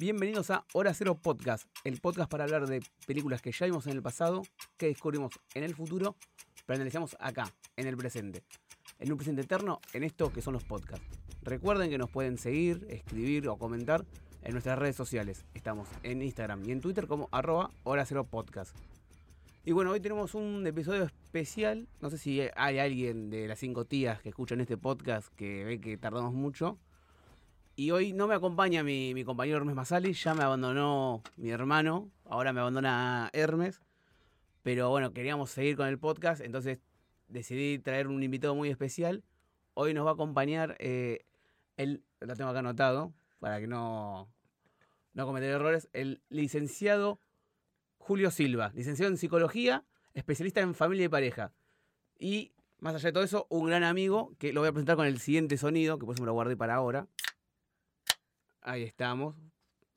Bienvenidos a Hora Cero Podcast, el podcast para hablar de películas que ya vimos en el pasado, que descubrimos en el futuro, pero analizamos acá, en el presente. En un presente eterno, en esto que son los podcasts. Recuerden que nos pueden seguir, escribir o comentar en nuestras redes sociales. Estamos en Instagram y en Twitter como arroba Hora Cero Podcast. Y bueno, hoy tenemos un episodio especial. No sé si hay alguien de las cinco tías que escuchan este podcast que ve que tardamos mucho. Y hoy no me acompaña mi, compañero Hermes Masali, ya me abandonó mi hermano, ahora me abandona Hermes. Pero bueno, queríamos seguir con el podcast, entonces decidí traer un invitado muy especial. Hoy nos va a acompañar, eh, él, lo tengo acá anotado, para que no, no cometer errores, el licenciado Julio Silva, licenciado en psicología, especialista en familia y pareja. Y más allá de todo eso, un gran amigo que lo voy a presentar con el siguiente sonido, que por eso me lo guardé para ahora. Ahí estamos.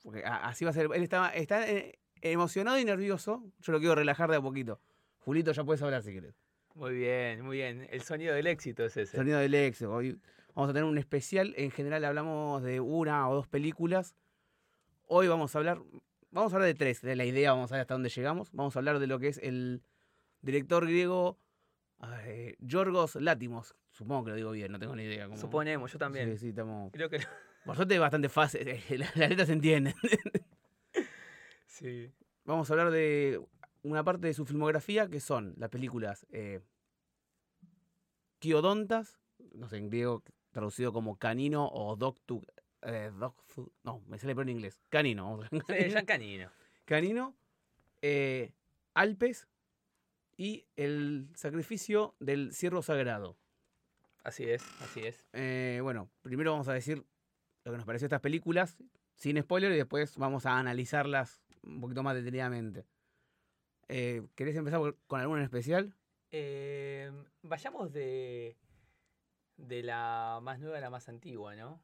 Porque así va a ser. Él está, está eh, emocionado y nervioso. Yo lo quiero relajar de a poquito. Julito, ya puedes hablar si quieres. Muy bien, muy bien. El sonido del éxito es ese. Sonido del éxito. Hoy vamos a tener un especial. En general hablamos de una o dos películas. Hoy vamos a hablar. Vamos a hablar de tres. De la idea, vamos a ver hasta dónde llegamos. Vamos a hablar de lo que es el director griego eh, Yorgos Látimos. Supongo que lo digo bien, no tengo ni idea. Cómo... Suponemos, yo también. Sí, sí, estamos. Creo que Por suerte es bastante fácil, las letras se entienden. sí. Vamos a hablar de una parte de su filmografía que son las películas eh, Kiodontas, no sé, en griego traducido como Canino o Doctu. Eh, Doctu- no, me sale pero en inglés. Canino. vamos a- Sí, ya canino. Canino, eh, Alpes y el sacrificio del ciervo sagrado. Así es, así es. Eh, bueno, primero vamos a decir lo que nos pareció estas películas, sin spoiler, y después vamos a analizarlas un poquito más detenidamente. Eh, ¿Querés empezar con alguna en especial? Eh, vayamos de, de la más nueva a la más antigua, ¿no?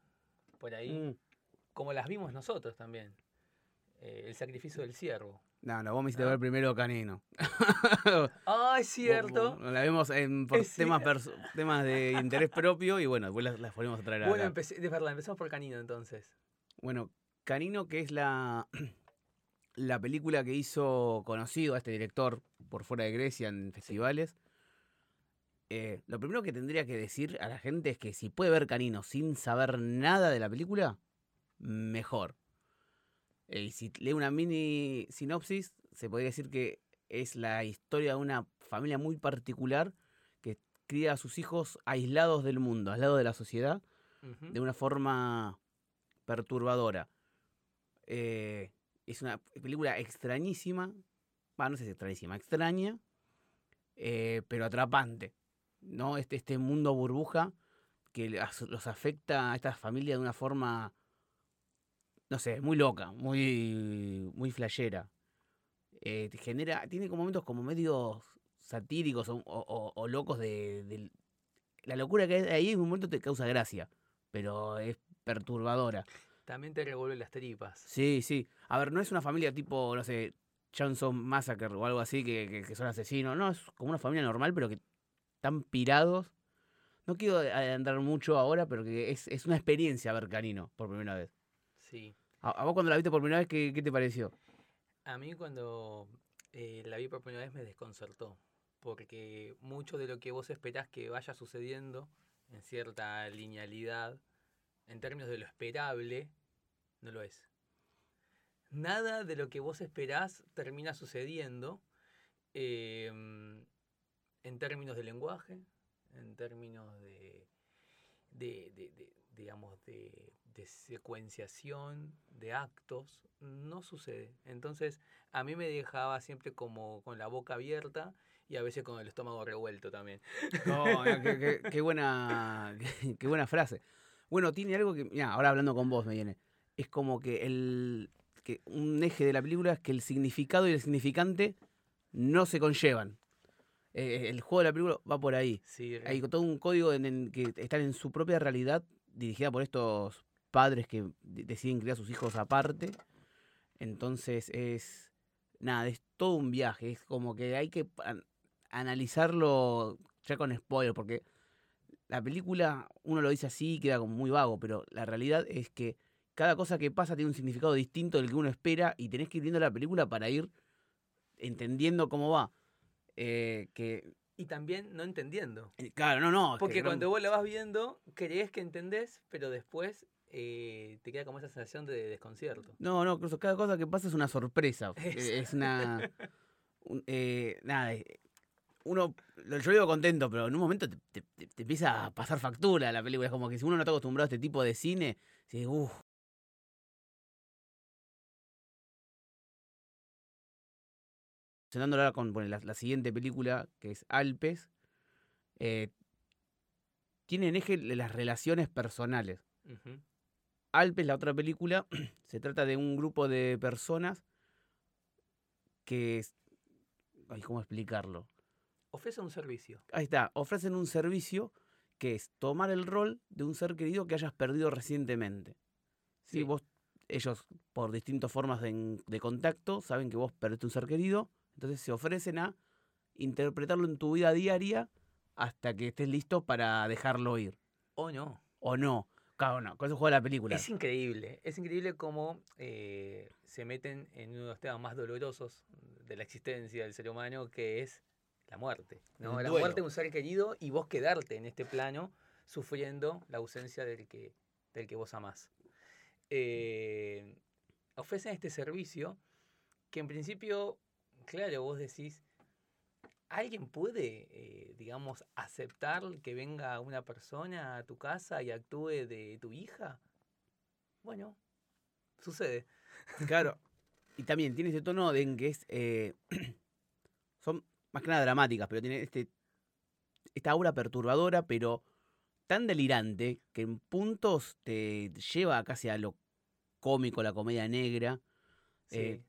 Por ahí. Mm. Como las vimos nosotros también. Eh, el sacrificio del ciervo. No, no, vos me hiciste ¿No? ver primero Canino. Ah, es cierto. La vimos en, por Es temas, de interés propio y bueno, después las, las volvemos a traer Bueno, acá. empecé, de verdad, empezamos por canino entonces. Bueno, Canino, que es la, la película que hizo conocido a este director por fuera de Grecia en festivales. eh, lo primero que tendría que decir a la gente es que si puede ver Canino sin saber nada de la película, mejor. Eh, y si lee una mini sinopsis, se podría decir que es la historia de una familia muy particular que cría a sus hijos aislados del mundo, aislados de la sociedad de una forma perturbadora. Eh, es una película extrañísima, bueno, no sé si extrañísima, extraña, eh, pero atrapante. ¿no? Este, este mundo burbuja que los afecta a esta familia de una forma, no sé, muy loca, muy, muy flashera. Eh, te genera, tiene como momentos como medios satíricos o, o- locos de, La locura que hay ahí en un momento te causa gracia, pero es perturbadora. También te revuelve las tripas. Sí, sí. A ver, no es una familia tipo, no sé, Johnson Massacre o algo así, que, que- que son asesinos. No, es como una familia normal, pero que están pirados. No quiero adelantar mucho ahora, pero que es, es una experiencia ver Canino por primera vez. Sí. ¿A, vos cuando la viste por primera vez, qué, qué te pareció? A mí cuando eh, la vi por primera vez me desconcertó, porque mucho de lo que vos esperás que vaya sucediendo en cierta linealidad, en términos de lo esperable, no lo es. Nada de lo que vos esperás termina sucediendo em, en términos de lenguaje, en términos de, de- de, digamos, de, de secuenciación, de actos, no sucede. Entonces, a mí me dejaba siempre como con la boca abierta y a veces con el estómago revuelto también. No, qué, qué- qué buena, qué, qué buena frase. Bueno, tiene algo que, mira, ahora hablando con vos me viene. Es como que el que un eje de la película es que el significado y el significante no se conllevan. Eh, el juego de la película va por ahí. Sí, Hay todo un código en, en que están en su propia realidad, dirigida por estos padres que de- deciden criar a sus hijos aparte. Entonces es. Nada, es todo un viaje. Es como que hay que an- analizarlo ya con spoiler, porque la película, uno lo dice así, queda como muy vago, pero la realidad es que cada cosa que pasa tiene un significado distinto del que uno espera y tenés que ir viendo la película para ir entendiendo cómo va. Eh, que, Y también no entendiendo. eh, claro, no, no. que Porque cuando vos la vas viendo, crees que entendés, pero después eh, te queda como esa sensación de desconcierto. No, no, incluso cada cosa que pasa es una sorpresa. Eh, Es una. un- eh, nada, uno. Yo digo contento, pero en un momento te, te- te- te empieza a pasar factura la película. Es como que si uno no está acostumbrado a este tipo de cine, dice, uff. ahora con bueno, la, la siguiente película, que es Alpes, eh, tiene en eje las relaciones personales. Ujú. Alpes, la otra película, se trata de un grupo de personas que... Ay, ¿cómo explicarlo? Ofrece un servicio. Ahí está, ofrecen un servicio que es tomar el rol de un ser querido que hayas perdido recientemente. Si Sí. vos, ellos, por distintas formas de, de contacto, saben que vos perdiste un ser querido, entonces se ofrecen a interpretarlo en tu vida diaria hasta que estés listo para dejarlo ir. O no. O no. Claro, no, con eso juega la película. Es increíble. Es increíble cómo eh, se meten en uno de los temas más dolorosos de la existencia del ser humano, que es la muerte. ¿no? El La duelo. muerte de un ser querido y vos quedarte en este plano sufriendo la ausencia del que, del que vos amás. Eh, ofrecen este servicio que en principio, claro, vos decís, ¿alguien puede, eh, digamos, aceptar que venga una persona a tu casa y actúe de tu hija? Bueno, sucede. Claro. Y también tiene ese tono de en que es. eh, son más que nada dramáticas, pero tiene este. Esta aura perturbadora, pero tan delirante que en puntos te lleva casi a lo cómico, la comedia negra. Eh,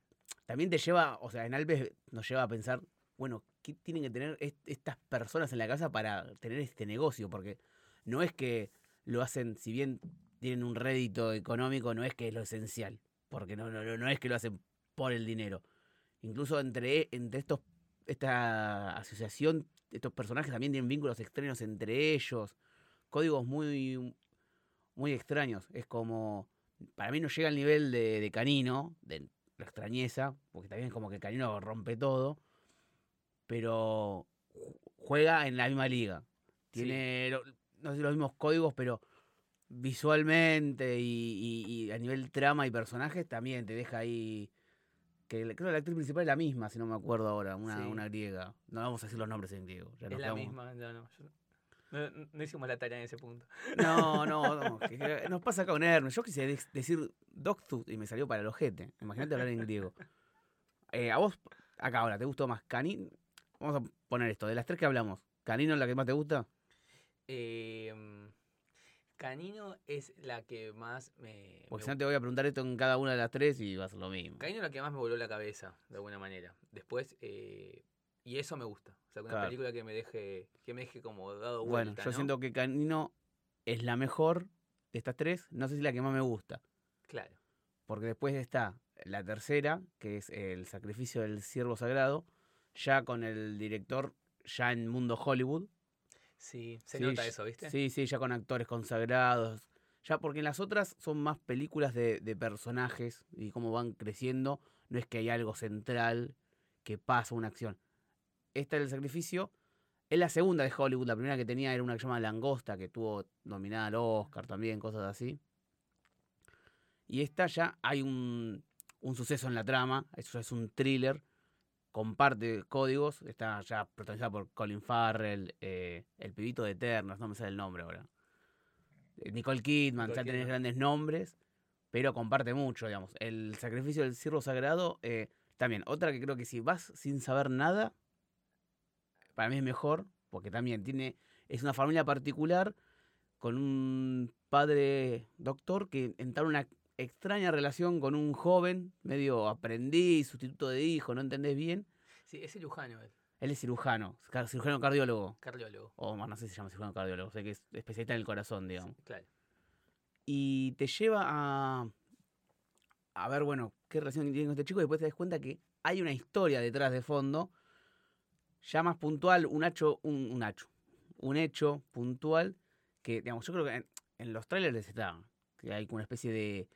También te lleva, o sea, en Alpes nos lleva a pensar, bueno, ¿qué tienen que tener est- estas personas en la casa para tener este negocio? Porque no es que lo hacen, si bien tienen un rédito económico, no es que es lo esencial, porque no, no, no- es que lo hacen por el dinero. Incluso entre, entre estos, esta asociación, estos personajes también tienen vínculos extraños entre ellos, códigos muy, muy extraños. Es como, para mí no llega al nivel de, Canino, de extrañeza, porque también es como que Canino rompe todo, pero ju- juega en la misma liga. Sí. Tiene, lo- no sé los mismos códigos, pero visualmente y, y- y a nivel trama y personajes también te deja ahí. Que creo que la actriz principal es la misma, si no me acuerdo ahora, una, Sí. una griega. No vamos a decir los nombres en griego. ya Es la misma, no, no, yo- no, hicimos la tarea en ese punto. No, no, no. que- que nos pasa acá con Hermes. Yo quise de- decir Doctus y me salió para el ojete. Imagínate hablar en griego. Eh, a vos, acá ahora, ¿te gustó más Canino? Vamos a poner esto. De las tres que hablamos, ¿Canino es la que más te gusta? Eh, Canino es la que más me. Porque si no te voy a preguntar esto en cada una de las tres y va a ser lo mismo. Canino es la que más me voló la cabeza, de alguna manera. Después, eh, y eso me gusta. O sea, una Claro. película que me deje, que me deje como dado Bueno, vuelta. yo ¿no? siento que Canino es la mejor de estas tres. No sé si la que más me gusta. Claro. Porque después está la tercera, que es el sacrificio del siervo sagrado, ya con el director, ya en mundo Hollywood. Sí, se Sí, nota eso, ¿viste? Sí, sí, ya con actores consagrados. Ya porque en las otras son más películas de, de personajes y cómo van creciendo. No es que hay algo central que pasa una acción. Esta del sacrificio es la segunda de Hollywood. La primera que tenía era una que se llama Langosta, que tuvo nominada al Oscar también, cosas así. Y esta ya hay un, un suceso en la trama. Eso es un thriller. Comparte códigos. Está ya protagonizada por Colin Farrell, eh, el pibito de Eternos, no me sale el nombre ahora. Eh, Nicole Kidman, Nicole ya tenés Kidman. grandes nombres, pero comparte mucho, digamos. El sacrificio del ciervo sagrado, eh, también, otra que creo que si vas sin saber nada, para mí es mejor, porque también tiene, es una familia particular con un padre doctor que entabla una extraña relación con un joven, medio aprendiz, sustituto de hijo, no entendés bien. Sí, es cirujano él, Él es cirujano, cirujano cardiólogo. cardiólogo. O más, no sé si se llama cirujano cardiólogo, sé que es especialista en el corazón, digamos. Claro. Y te lleva a. a ver, bueno, qué relación tiene con este chico. Y después te das cuenta que hay una historia detrás de fondo. Ya más puntual, un hecho, un, un hecho. Un hecho puntual que, digamos, yo creo que en, en los trailers está. Que hay como una especie de,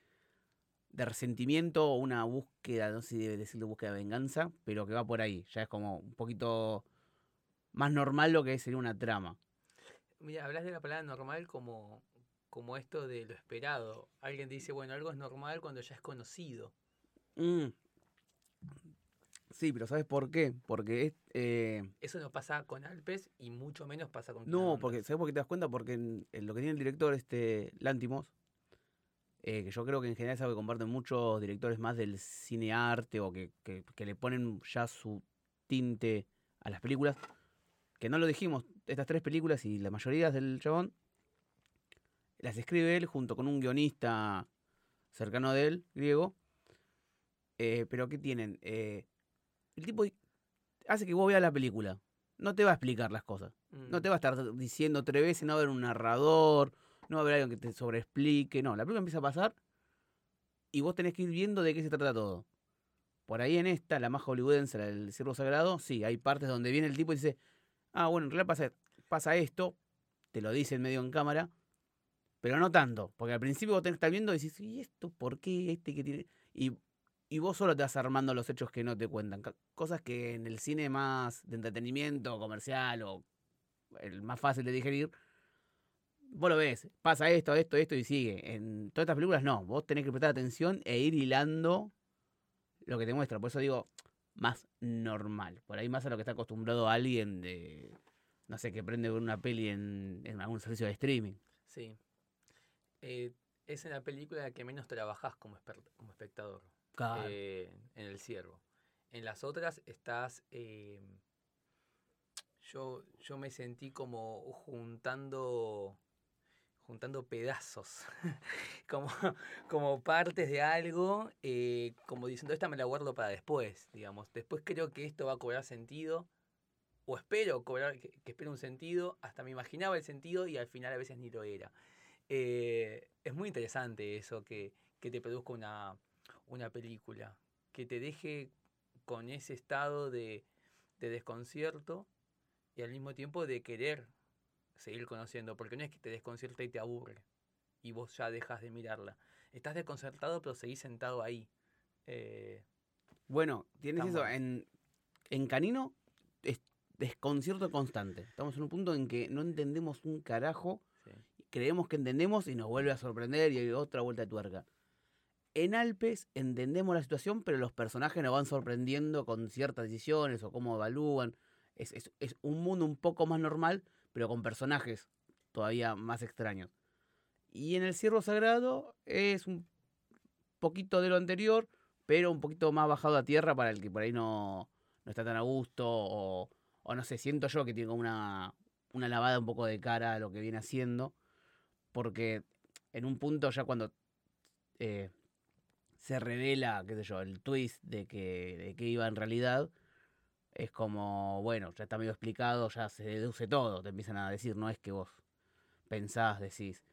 de resentimiento o una búsqueda, no sé si debe decirlo búsqueda de venganza, pero que va por ahí. Ya es como un poquito más normal lo que sería una trama. Mira, hablas de la palabra normal como, como esto de lo esperado. Alguien dice, bueno, algo es normal cuando ya es conocido. Mm. Sí, pero ¿sabes por qué? Porque es, eh, Eso no pasa con Alpes y mucho menos pasa con No, porque, ¿sabes por qué te das cuenta? Porque en, en lo que tiene el director, este, Lántimos, eh, que yo creo que en general es algo que comparten muchos directores más del cine arte o que, que- que le ponen ya su tinte a las películas, que no lo dijimos, estas tres películas y la mayoría del chabón, las escribe él junto con un guionista cercano de él, griego, eh, pero ¿qué tienen? Eh, el tipo hace que vos veas la película, no te va a explicar las cosas. No Mm, te va a estar diciendo tres veces, no va a haber un narrador, no va a haber alguien que te sobreexplique. No, la película empieza a pasar y vos tenés que ir viendo de qué se trata todo. Por ahí en esta, la más hollywoodense, la del ciervo sagrado, sí, hay partes donde viene el tipo y dice, ah, bueno, en realidad pasa, pasa esto, te lo dice en medio en cámara, pero no tanto, porque al principio vos tenés que estar viendo y decís, ¿y esto por qué? Este que tiene... Y, y vos solo te vas armando los hechos que no te cuentan. Cosas que en el cine más de entretenimiento, comercial o el más fácil de digerir, vos lo ves, pasa esto, esto, esto y sigue. En todas estas películas no, vos tenés que prestar atención e ir hilando lo que te muestra. Por eso digo, más normal. Por ahí más a lo que está acostumbrado alguien de, no sé, que prende ver una peli en, en algún servicio de streaming. Sí. Eh, es en la película que menos trabajás como, espectador. Claro. eh, en el ciervo. En las otras estás. eh, yo, yo me sentí como juntando. Juntando pedazos. como, como partes de algo. eh, como diciendo, esta me la guardo para después, digamos. Después creo que esto va a cobrar sentido. O espero cobrar, que, que espere un sentido. Hasta me imaginaba el sentido y al final a veces ni lo era. Eh, es muy interesante eso que, que te produzca una, una película, que te deje con ese estado de, de desconcierto y al mismo tiempo de querer seguir conociendo, porque no es que te desconcierta y te aburre y vos ya dejas de mirarla. Estás desconcertado pero seguís sentado ahí. Eh, Bueno, tienes eso. En, en Canino es desconcierto constante. Estamos en un punto en que no entendemos un carajo, sí. creemos que entendemos y nos vuelve a sorprender y hay otra vuelta de tuerca. En Alpes entendemos la situación, pero los personajes nos van sorprendiendo con ciertas decisiones o cómo evalúan. Es, es- es un mundo un poco más normal, pero con personajes todavía más extraños. Y en el Ciervo Sagrado es un poquito de lo anterior, pero un poquito más bajado a tierra para el que por ahí no, no está tan a gusto o, o no sé, siento yo que tiene como una, una lavada un poco de cara a lo que viene haciendo, porque en un punto ya cuando eh, se revela, qué sé yo, el twist de que, de que iba en realidad, es como, bueno, ya está medio explicado, ya se deduce todo, te empiezan a decir, no es que vos pensás, decís.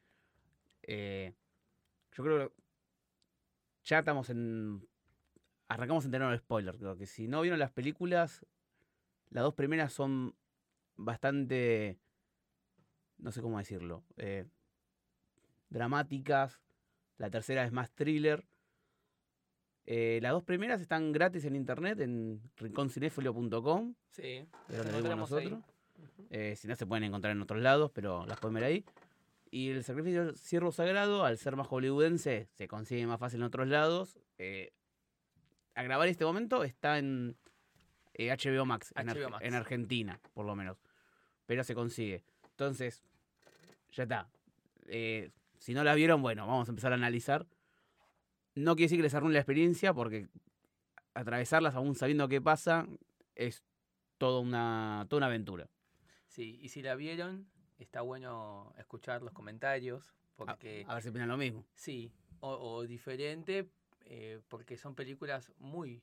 Eh, yo creo que ya estamos en. Arrancamos en tener spoiler. Creo que si no vieron las películas, las dos primeras son bastante. No sé cómo decirlo. eh, dramáticas. La tercera es más thriller. Eh, las dos primeras están gratis en internet en rinconcinéfilo.com. Sí, de las ahí. nosotros. Eh, si no, se pueden encontrar en otros lados, pero las pueden ver ahí. Y el sacrificio del ciervo sagrado, al ser más hollywoodense, se consigue más fácil en otros lados. Eh, a grabar este momento está en HBO Max, en, Ar- HBO Max. en Argentina, por lo menos. Pero se consigue. Entonces, ya está. Eh, si no la vieron, bueno, vamos a empezar a analizar. No quiere decir que les arruine la experiencia, porque atravesarlas aún sabiendo qué pasa es toda una, toda una aventura. Sí, y si la vieron, está bueno escuchar los comentarios, A, porque a ver si opinan lo mismo. sí, o, o diferente, eh, porque son películas muy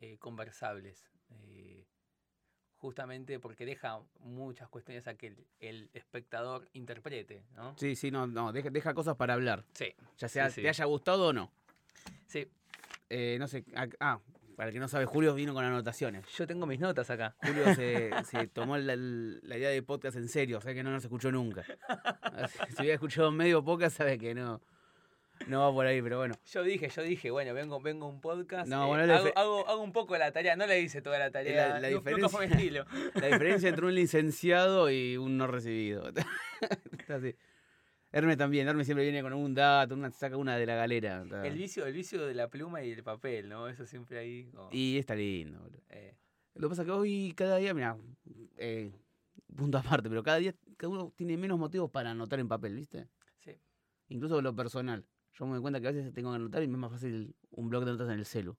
eh, conversables. eh, justamente porque deja muchas cuestiones a que el, el espectador interprete, ¿no? Sí, sí, no, no, deja, deja cosas para hablar. Sí, Ya sea sí. te haya gustado o no. Sí. Eh, no sé, ah, ah, para el que no sabe, Julio vino con anotaciones. Yo tengo mis notas acá. Julio se, se tomó la, la idea de podcast en serio, o sea que no nos escuchó nunca. Si hubiera escuchado medio podcast, sabe que no, no va por ahí, pero bueno. Yo dije, yo dije, bueno, vengo, vengo un podcast. No, eh, bueno, la hago, hago, hago un poco la tarea, no le hice toda la tarea. la nunca diferencia- fue mi estilo. La diferencia entre un licenciado y un no recibido. Está así. Hermes también, Hermes siempre viene con un dato, una, saca una de la galera. está. El vicio, el vicio de la pluma y el papel, ¿no? Eso siempre ahí. como, Y está lindo, boludo. eh, Lo que pasa es que hoy, cada día, mira, eh, punto aparte, pero cada día cada uno tiene menos motivos para anotar en papel, ¿viste? sí. Incluso lo personal. Yo me doy cuenta que a veces tengo que anotar y me es más fácil un blog de notas en el celu.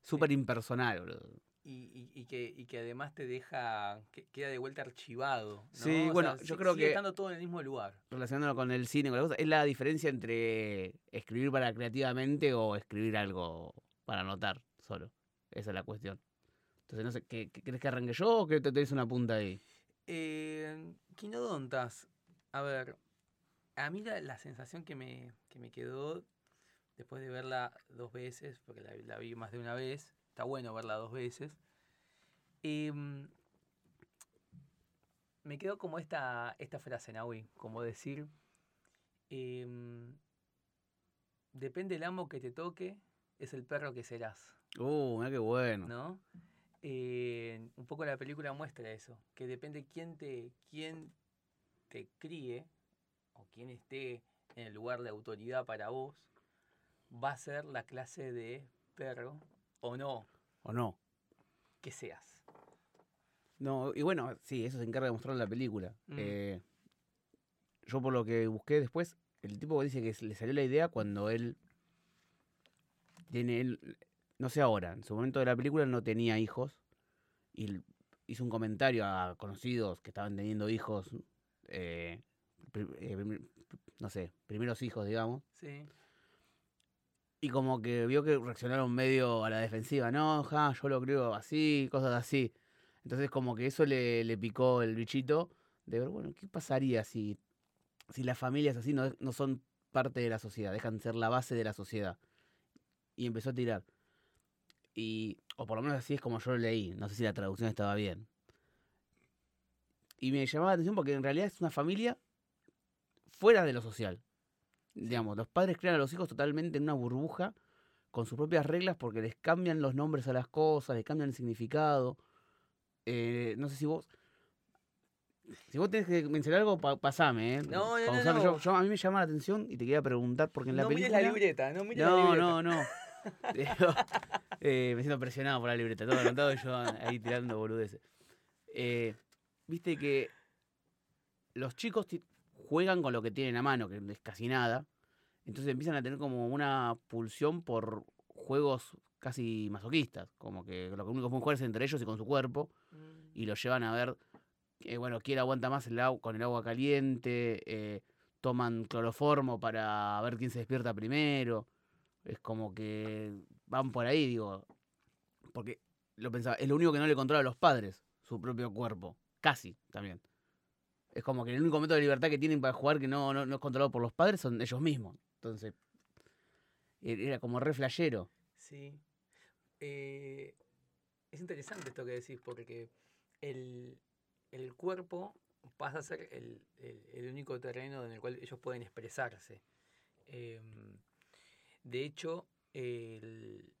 Súper impersonal, boludo. Y, y- y que, y que además te deja, que queda de vuelta archivado. ¿no? Sí, O bueno, sea, yo creo que- estando todo en el mismo lugar. Relacionándolo con el cine, con la cosa, es la diferencia entre escribir para creativamente o escribir algo para anotar solo. Esa es la cuestión. Entonces, no sé, ¿qué, qué- ¿querés que arranque yo o que te tenés una punta ahí? Eh, Quinodontas, a ver, a mí la, la sensación que me, que me quedó después de verla dos veces, porque la, la vi más de una vez, está bueno verla dos veces, em, me quedó como esta, esta frase, Nahui, como decir, em, depende el amo que te toque, es el perro que serás. Uh, mira qué bueno. ¿no? Eh, un poco la película muestra eso, que depende quién te, quién te críe o quién esté en el lugar de autoridad para vos, va a ser la clase de perro o no ¿O no? que seas. No, y bueno, sí, eso se encarga de mostrar en la película. Mm. Eh, yo por lo que busqué después, el tipo dice que le salió la idea cuando él tiene, él, no sé ahora, en su momento de la película no tenía hijos y hizo un comentario a conocidos que estaban teniendo hijos, eh, eh, no sé, primeros hijos, digamos, Sí. Y como que vio que reaccionaron medio a la defensiva, no, ja, yo lo creo así, cosas así. Entonces como que eso le, le picó el bichito de ver, bueno, ¿qué pasaría si, si las familias así no, no son parte de la sociedad, dejan de ser la base de la sociedad? Y empezó a tirar. Y, o por lo menos así es como yo lo leí, no sé si la traducción estaba bien. Y me llamaba la atención porque en realidad es una familia fuera de lo social. Digamos, los padres crean a los hijos totalmente en una burbuja con sus propias reglas porque les cambian los nombres a las cosas, les cambian el significado. Eh, no sé si vos. Si vos tenés que mencionar algo, pa- pasame, ¿eh? No, no, no, no. Yo, yo- a mí me llama la atención y te quería preguntar porque en la no mires película. la libreta, no mires la No, libreta. no, no. Eh, me siento presionado por la libreta, todo anotado y yo ahí tirando boludeces. Eh, Viste que los chicos juegan con lo que tienen a mano, que es casi nada. Entonces empiezan a tener como una pulsión por juegos casi masoquistas. Como que lo único que pueden jugar es entre ellos y con su cuerpo. Y los llevan a ver, eh, bueno, quién aguanta más el agua, con el agua caliente. eh, toman cloroformo para ver quién se despierta primero. Es como que van por ahí, digo. Porque lo pensaba, es lo único que no le controla a los padres, su propio cuerpo. Casi también. Es como que el único momento de libertad que tienen para jugar que no, no, no es controlado por los padres son ellos mismos. Entonces, e- era como re flashero. Sí. Eh, es interesante esto que decís porque el, el cuerpo pasa a ser el, el- único terreno en el cual ellos pueden expresarse. Em, de hecho, el,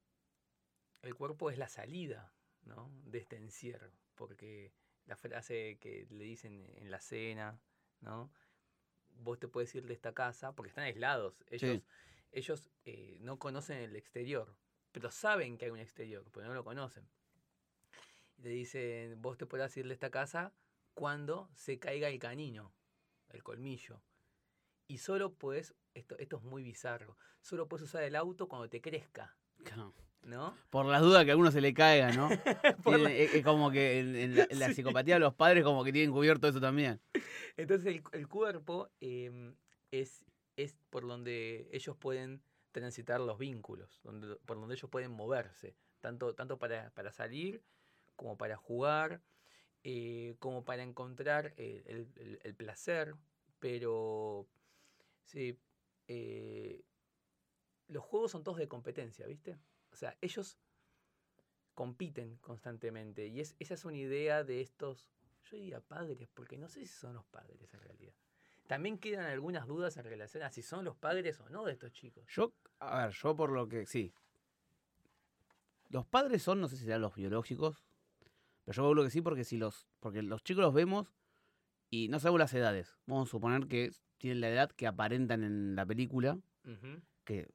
el cuerpo es la salida ¿no? de este encierro, porque la frase que le dicen en la cena, ¿no? vos te puedes ir de esta casa, porque están aislados, ellos, ellos eh, no conocen el exterior, pero saben que hay un exterior, pero no lo conocen. Y te dicen, vos te podrás ir de esta casa cuando se caiga el canino, el colmillo. Y solo puedes, esto, esto es muy bizarro, solo puedes usar el auto cuando te crezca, ¿no? Por las dudas que a alguno se le caiga, ¿no? Por Tienen- la- es, es como que en, en la, en la Sí. psicopatía de los padres como que tienen cubierto eso también. Entonces el, el cuerpo em, es, es por donde ellos pueden transitar los vínculos, donde, por donde ellos pueden moverse, tanto, tanto para, para salir como para jugar, eh, como para encontrar eh, el, el- el placer, pero sí, eh, los juegos son todos de competencia, ¿viste? O sea, ellos compiten constantemente y es, esa es una idea de estos, yo diría padres, porque no sé si son los padres en realidad, también quedan algunas dudas en relación a si son los padres o no de estos chicos. Yo, a ver, yo por lo que, sí. Los padres son, no sé si serán los biológicos, pero yo creo que sí porque si los, porque los chicos los vemos y no sabemos las edades. Vamos a suponer que tienen la edad que aparentan en la película, que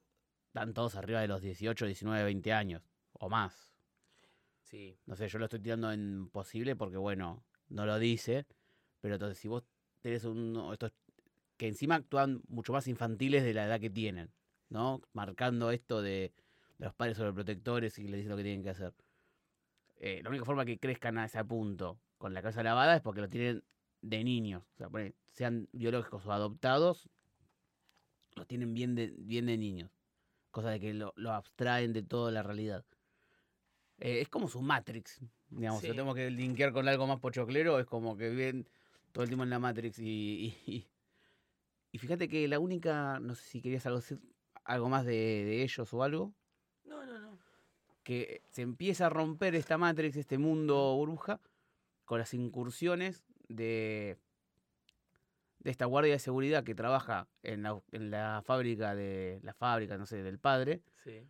están todos arriba de los 18, 19, 20 años o más. Sí, No sé, yo lo estoy tirando en posible porque, bueno, no lo dice. Pero entonces, si vos tenés uno estos que encima actúan mucho más infantiles de la edad que tienen, ¿no? Marcando esto de, de los padres sobreprotectores y les dicen lo que tienen que hacer. Eh, la única forma que crezcan a ese punto con la cabeza lavada es porque lo tienen de niños. O sea, sean biológicos o adoptados, los tienen bien de, bien de niños. Cosa de que lo, lo abstraen de toda la realidad. Eh, es como su Matrix, digamos. Si lo Sí. tenemos que linkear con algo más pochoclero, es como que viven todo el tiempo en la Matrix. Y, y, y- y fíjate que la única, no sé si querías algo, decir- algo más de, de ellos o algo, no, no, no. que se empieza a romper esta Matrix, este mundo burbuja, con las incursiones de, de esta guardia de seguridad que trabaja en la, en la fábrica de la fábrica, no sé, del padre. Sí.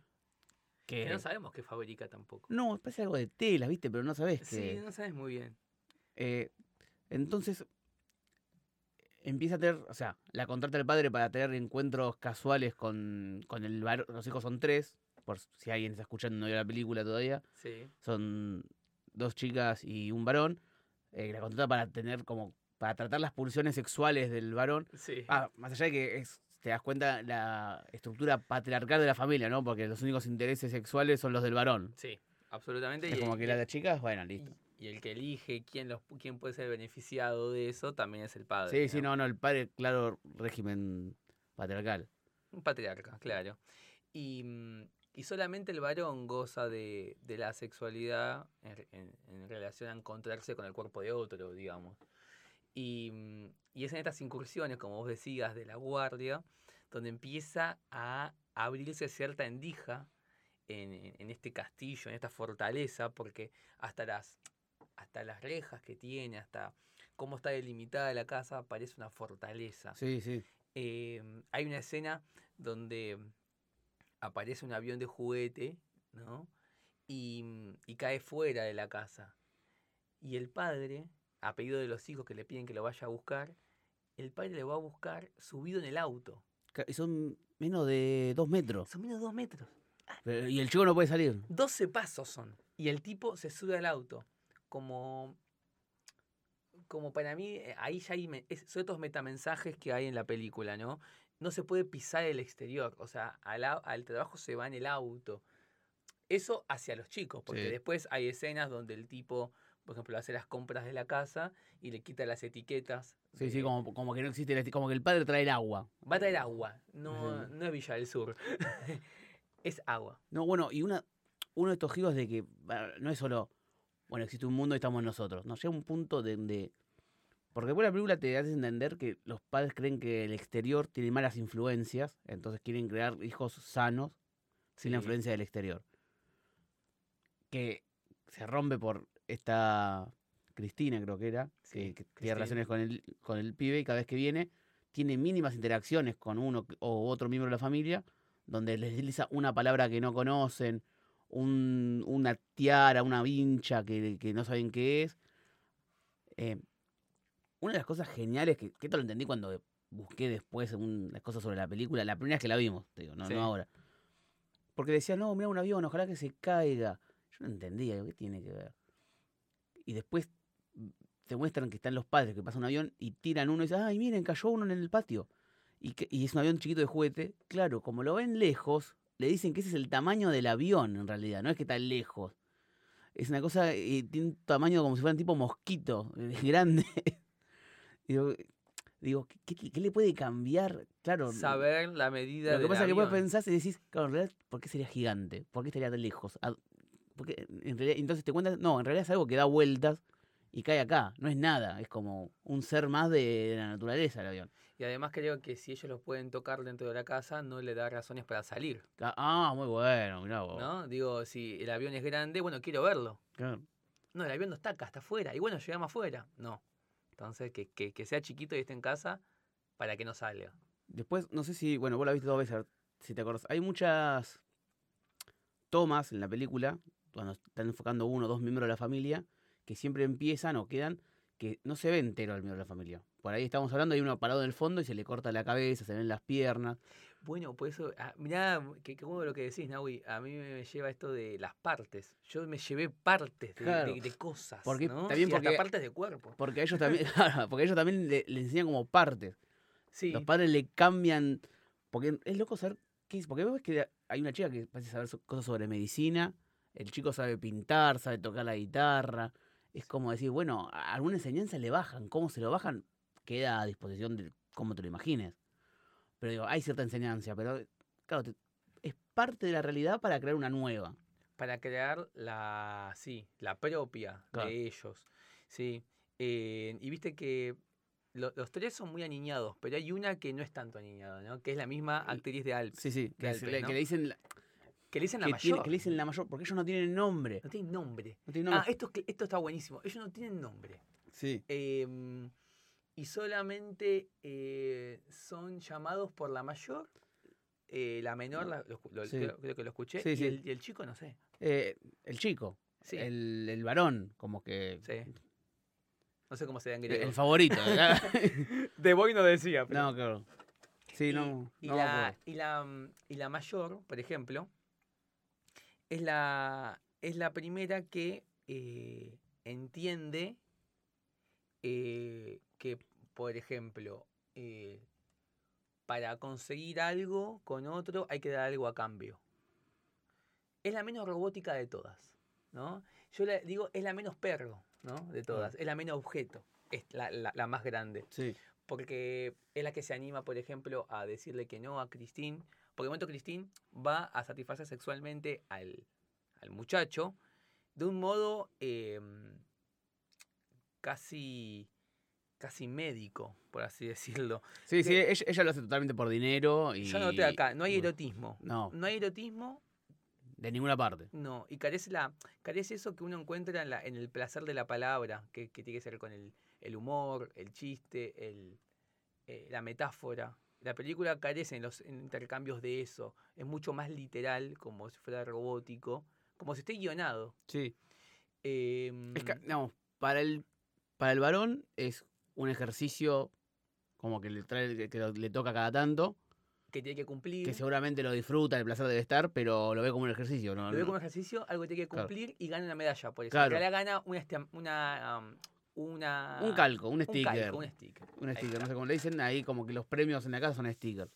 Que, Que no sabemos qué fabrica tampoco. no, parece algo de tela, ¿viste? Pero no sabes Sí, que. no sabes muy bien. Eh, entonces empieza a tener, o sea, la contrata el padre para tener encuentros casuales con, con el varón. Los hijos son tres, por si alguien está escuchando y no vio la película todavía. Sí. Son dos chicas y un varón. eh, la contrata para tener como. Para tratar las pulsiones sexuales del varón. Sí. Ah, más allá de que es, te das cuenta la estructura patriarcal de la familia, ¿no? Porque los únicos intereses sexuales son los del varón. Sí, absolutamente. Es y como el- que la de chicas, bueno, listo. y, y el que elige quién, los, quién puede ser beneficiado de eso también es el padre. Sí, sí, ¿no? no, el padre, claro, régimen patriarcal. Un patriarca, claro. Y, mm, y solamente el varón goza de, de la sexualidad en, re- en- en relación a encontrarse con el cuerpo de otro, digamos. Y, mm, y es en estas incursiones, como vos decías, de la guardia, donde empieza a abrirse cierta endija en, este castillo, en esta fortaleza, porque hasta las, hasta las rejas que tiene, hasta cómo está delimitada la casa, parece una fortaleza. Sí, sí. Eh, hay una escena donde aparece un avión de juguete, ¿no? Y, mm, y cae fuera de la casa. Y el padre, a pedido de los hijos que le piden que lo vaya a buscar, el padre le va a buscar subido en el auto. Y Son menos de dos metros. Son menos de dos metros. Pero- y el chico no puede salir. 12 pasos son. Y el tipo se sube al auto. Como. Como para mí, eh, ahí ya hay. me- son estos metamensajes que hay en la película, ¿no? No se puede pisar el exterior. O sea, al, al trabajo se va en el auto. Eso hacia los chicos, porque Sí. después hay escenas donde el tipo, por ejemplo, hace las compras de la casa y le quita las etiquetas. Sí, sí, como, como que no existe, esti- como que el padre trae el agua. Va a traer agua, no, no es Villa del Sur. es agua. No, bueno, y una, uno de estos giros de que no es solo, bueno, existe un mundo y estamos nosotros. No, llega un punto de, de- porque después la película te hace entender que los padres creen que el exterior tiene malas influencias, entonces quieren crear hijos sanos sin la influencia del exterior. Que se rompe por esta Cristina, creo que era, Sí, que, que tiene relaciones con el, con el pibe y cada vez que viene tiene mínimas interacciones con uno o otro miembro de la familia, donde les utiliza una palabra que no conocen, un- una tiara, una vincha que, que no saben qué es. Eh, una de las cosas geniales que, que esto lo entendí cuando busqué después un- las cosas sobre la película, la primera vez que la vimos, te digo, no, Sí. no ahora. Porque decía, no, mira un avión, ojalá que se caiga. Yo no entendía, ¿qué tiene que ver? Y después mm, te muestran que están los padres, que pasa un avión y tiran uno y dicen, ay, miren, cayó uno en el patio. Y, que, y es un avión chiquito de juguete. Claro, como lo ven lejos, le dicen que ese es el tamaño del avión, en realidad, no es que está lejos. Es una cosa, eh, tiene un tamaño como si fuera un tipo mosquito, eh, grande. digo, digo ¿qué, qué- qué le puede cambiar? Claro, Saber la medida lo que del pasa es que vos pensás y decís, claro, en realidad, ¿por qué sería gigante? ¿Por qué estaría tan lejos? ¿A- Porque en realidad, entonces te cuentas, no, en realidad es algo que da vueltas y cae acá, no es nada, es como un ser más de la naturaleza el avión. Y además creo que si ellos los pueden tocar dentro de la casa, no le da razones para salir, Ah, muy bueno, mirá vos. ¿no? Digo, si el avión es grande, bueno, quiero verlo. Claro. No, el avión no está acá, está afuera. Y bueno, llegamos afuera. No. Entonces, que, que, que sea chiquito y esté en casa, para que no salga. Después, no sé si, bueno, vos la viste dos veces, si te acordás. Hay muchas tomas en la película, cuando están enfocando uno o dos miembros de la familia, que siempre empiezan o quedan que no se ve entero el miembro de la familia. Por ahí estamos hablando, hay uno parado en el fondo y se le corta la cabeza, se ven las piernas. Bueno, por eso, ah, mirá, que, que bueno lo que decís, Naui, a mí me lleva esto de las partes. Yo me llevé partes de, Claro. de- de cosas, Porque- ¿no? también Sí, hasta porque- partes de cuerpo. Porque a ellos también, porque ellos también le, le enseñan como partes. Sí, Los padres le cambian. Porque es loco saber qué es. Porque vos ves que hay una chica que parece saber cosas sobre medicina. El chico sabe pintar, sabe tocar la guitarra. Es como decir, bueno, a- alguna enseñanza le bajan. ¿Cómo se lo bajan? Queda a disposición de cómo te lo imagines. Pero digo, hay cierta enseñanza. Pero claro, te- es parte de la realidad para crear una nueva. para crear la, sí, la propia Claro. de ellos. Sí. Eh, y viste que lo- los tres son muy aniñados, pero hay una que no es tanto aniñada, ¿no? Que es la misma actriz de Alp. Sí, sí. Que, le, ¿no? que le dicen la, Que le dicen la que, tiene- mayor. que le dicen la mayor. Porque ellos no tienen nombre. No tiene nombre. No tienen Ah, nombre. esto, está buenísimo. Ellos no tienen nombre. sí. Em, y solamente eh, son llamados por la mayor. eh, la menor, la- lo, escu- lo- Sí. creo, creo que lo escuché. Sí, y, sí. El, y el chico, no sé. Eh, el chico. Sí, El, el varón. Como que. sí. No sé cómo se da en El, griego. el favorito. De Boy no decía, pero. no, claro. Sí, Y- no. Y, no la, y, la, y la mayor, por ejemplo, es la, es la primera que eh, entiende eh, que, por ejemplo, eh, para conseguir algo con otro hay que dar algo a cambio. Es la menos robótica de todas, ¿no? Yo le digo, es la menos perro, ¿no? De todas. Es la menos objeto. Es la, la- la más grande Sí. porque es la que se anima, por ejemplo, a decirle que no a Christine, porque de momento Christine va a satisfacer sexualmente al, al muchacho de un modo em, casi, casi médico, por así decirlo. Sí, sí, ella, ella lo hace totalmente por dinero y. Yo noté acá, no hay erotismo. No, No hay erotismo, de ninguna parte. no, y carece, la, carece eso que uno encuentra en, la- en el placer de la palabra, que, que tiene que ser con el, el humor, el chiste, el, eh, la metáfora. La película carece en los en intercambios de eso. Es mucho más literal, como si fuera robótico, como si esté guionado. Sí. Em, Es que, digamos, para el, para el varón es un ejercicio como que le, trae, que- le toca cada tanto, que tiene que cumplir. que seguramente lo disfruta, el placer debe estar, pero lo ve como un ejercicio. ¿no? Lo ve como ejercicio, algo que tiene que Claro. cumplir y gana una medalla por eso. Claro. Realidad gana una, una, una Un calco, un un sticker. calco, un sticker. Un sticker, no sé cómo le dicen, ahí como que los premios en la casa son stickers.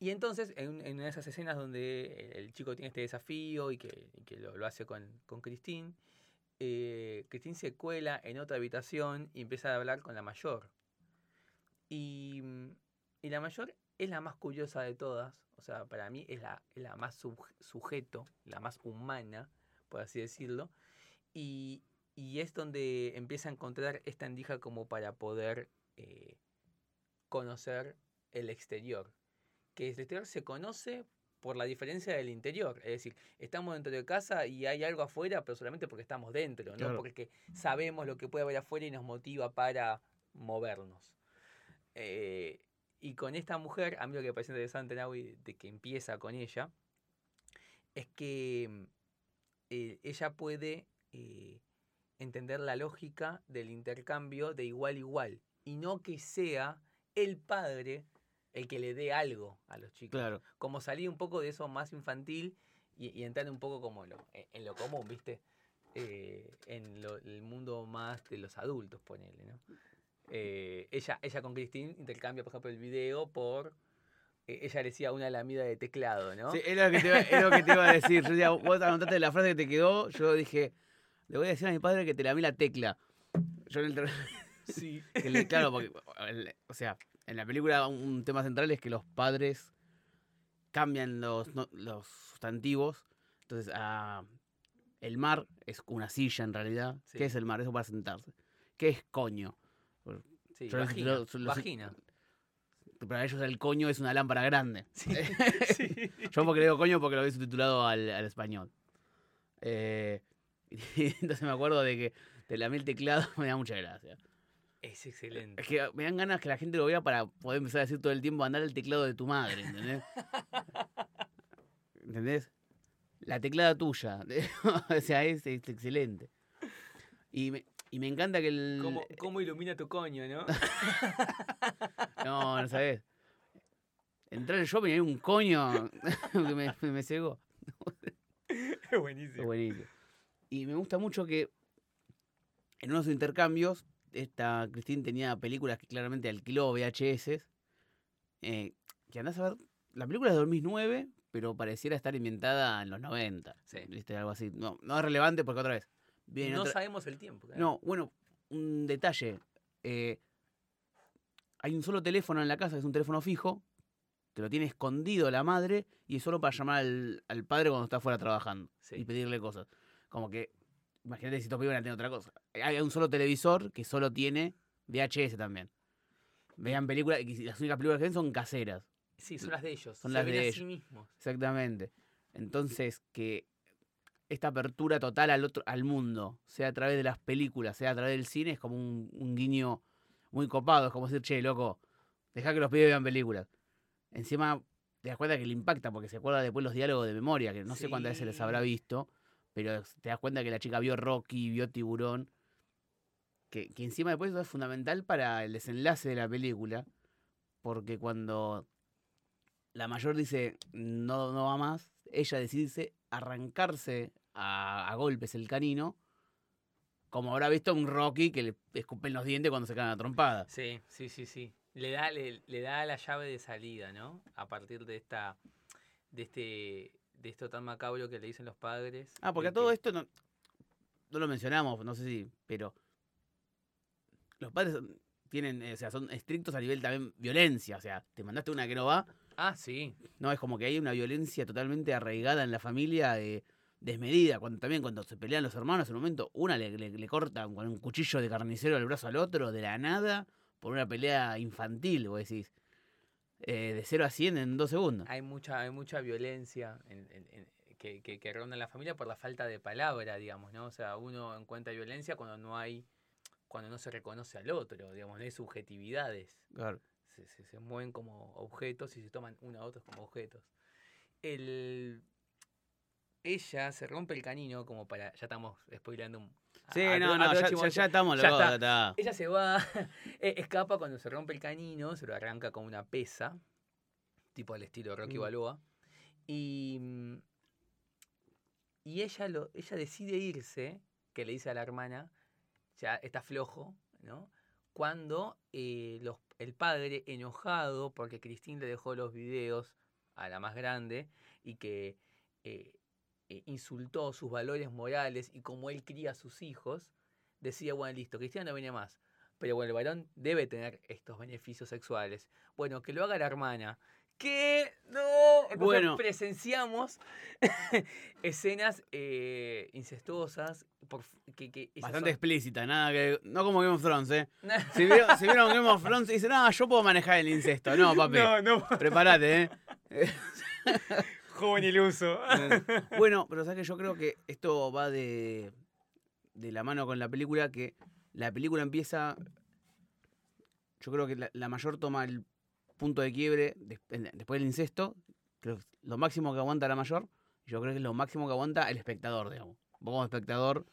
Y entonces, en, en esas escenas donde el chico tiene este desafío y que, y que lo, lo hace con, con Christine, eh, Christine se cuela en otra habitación y empieza a hablar con la mayor. Y, mm, y la mayor es la más curiosa de todas, o sea, para mí es la, es la más sub- sujeto, la más humana, por así decirlo. Y, y es donde empieza a encontrar esta endija como para poder eh, conocer el exterior que el exterior se conoce por la diferencia del interior. Es decir, estamos dentro de casa y hay algo afuera, pero solamente porque estamos dentro, Claro. no porque sabemos lo que puede haber afuera y nos motiva para movernos. Eh, y con esta mujer, a mí lo que me parece interesante, Naui, de que empieza con ella, es que eh, ella puede eh, entender la lógica del intercambio de igual a igual y no que sea el padre el que le dé algo a los chicos. Claro. Como salir un poco de eso más infantil y, y entrar un poco como lo, en, lo común, ¿viste? Eh, en lo- el mundo más de los adultos, ponele, ¿no? Eh, ella, ella con Christine intercambia, por ejemplo, el video por... eh, ella le decía una lamida de teclado, ¿no? Sí, es lo, que te iba, es lo que te iba a decir. Yo decía, vos anotaste la frase que te quedó, yo dije, le voy a decir a mi padre que te lamé la tecla. Yo en el Sí. claro, porque, o sea, en la película un tema central es que los padres cambian los, no- los sustantivos. Entonces, ah, el mar es una silla en realidad. Sí. ¿Qué es el mar? Eso para sentarse. ¿Qué es coño? Sí, Yo vagina. Para ellos el coño es una lámpara grande. Sí, sí. Yo porque le digo coño porque lo había subtitulado al, al español. Eh, entonces me acuerdo de que te lamé el teclado, me da mucha gracia. Es excelente. Es que me dan ganas que la gente lo vea para poder empezar a decir todo el tiempo andar el teclado de tu madre, ¿entendés? ¿Entendés? La teclada tuya. o sea, es, es excelente. Y me, y me encanta que el. ¿Cómo, cómo ilumina tu coño, no? No, no sabés. Entré en el shopping y hay un coño que me, me cegó. es Es buenísimo. Y me gusta mucho que en unos intercambios, esta Cristín tenía películas que claramente alquiló VHS. eh, que andás a ver. La película es de 2009, pero pareciera estar inventada en los 90. Sí. ¿Viste? Algo así. No, no es relevante porque otra vez. No otra- sabemos el tiempo. claro. No, bueno, un detalle. eh, hay un solo teléfono en la casa, que es un teléfono fijo, que lo tiene escondido la madre y es solo para llamar al, al padre cuando está fuera trabajando Sí. y pedirle cosas. Como que, imagínate si tu pibe tiene otra cosa. Hay un solo televisor que solo tiene VHS también. Vean películas, y las únicas películas que ven son caseras. Sí, son las de ellos. Son se las ven de a ellos. sí mismos. Exactamente. Entonces, que esta apertura total al otro, al mundo, sea a través de las películas, sea a través del cine, es como un, un guiño muy copado. Es como decir, che, loco, deja que los pibes vean películas. Encima, te das cuenta que le impacta porque se acuerda después los diálogos de memoria, que no sé cuántas veces les habrá visto, pero te das cuenta que la chica vio Rocky, vio Tiburón. Que, que encima después eso es fundamental para el desenlace de la película, porque cuando la mayor dice no, no va más, ella decide arrancarse a, a golpes el canino, como habrá visto un Rocky que le escupen los dientes cuando se caen a trompada. Sí, sí, sí, sí. Le da, le da la llave de salida, ¿no? A partir de esta, de este, de esto tan macabro que le dicen los padres. Ah, porque a todo que- esto no, no lo mencionamos, no sé si, pero los padres son- tienen, eh, o sea, son estrictos a nivel también violencia, o sea, te mandaste una que no va, Ah, sí. no es como que hay una violencia totalmente arraigada en la familia, de, desmedida, cuando también cuando se pelean los hermanos, en un momento una le, le, le corta con un cuchillo de carnicero el brazo al otro de la nada por una pelea infantil, vos decís, eh, de 0 a 100 en dos segundos. Hay mucha, hay mucha violencia en- en- en- que, que, que ronda en la familia por la falta de palabra, digamos, ¿no? O sea, uno encuentra violencia cuando no hay, cuando no se reconoce al otro, digamos, no hay subjetividades. Claro. se, se- se mueven como objetos y se toman uno a otros como objetos. El, ella se rompe el canino como para. Ya estamos spoileando un. Sí, a- no, a no, ya, próximo ya- ya estamos, Ya está. Ella se va, eh, escapa cuando se rompe el canino, se lo arranca con una pesa, tipo al estilo Rocky Mm. Balboa. Y, mm, y ella, lo, ella decide irse, que le dice a la hermana, ya está flojo, ¿no? Cuando eh, los, el padre, enojado porque Cristín le dejó los videos a la más grande y que eh, eh, insultó sus valores morales y como él cría a sus hijos, decía, bueno, listo, Cristian no viene más. Pero bueno, el varón debe tener estos beneficios sexuales. Bueno, que lo haga la hermana. ¿Qué? No. Entonces Bueno. presenciamos escenas eh, incestuosas. Por, que, que Bastante son- explícita, nada que. No como Game of Thrones, ¿eh? Si vieron, si vieron Game of Thrones y dicen, no, yo puedo manejar el incesto. No, papi. no, no. Prepárate, ¿eh? Joven iluso. Bueno, pero sabes que yo creo que esto va de, de la mano con la película, que la película empieza. Yo creo que la, la mayor toma el punto de quiebre después del incesto. Creo que lo máximo que aguanta la mayor. Yo creo que es lo máximo que aguanta el espectador, digamos. Vos como espectador,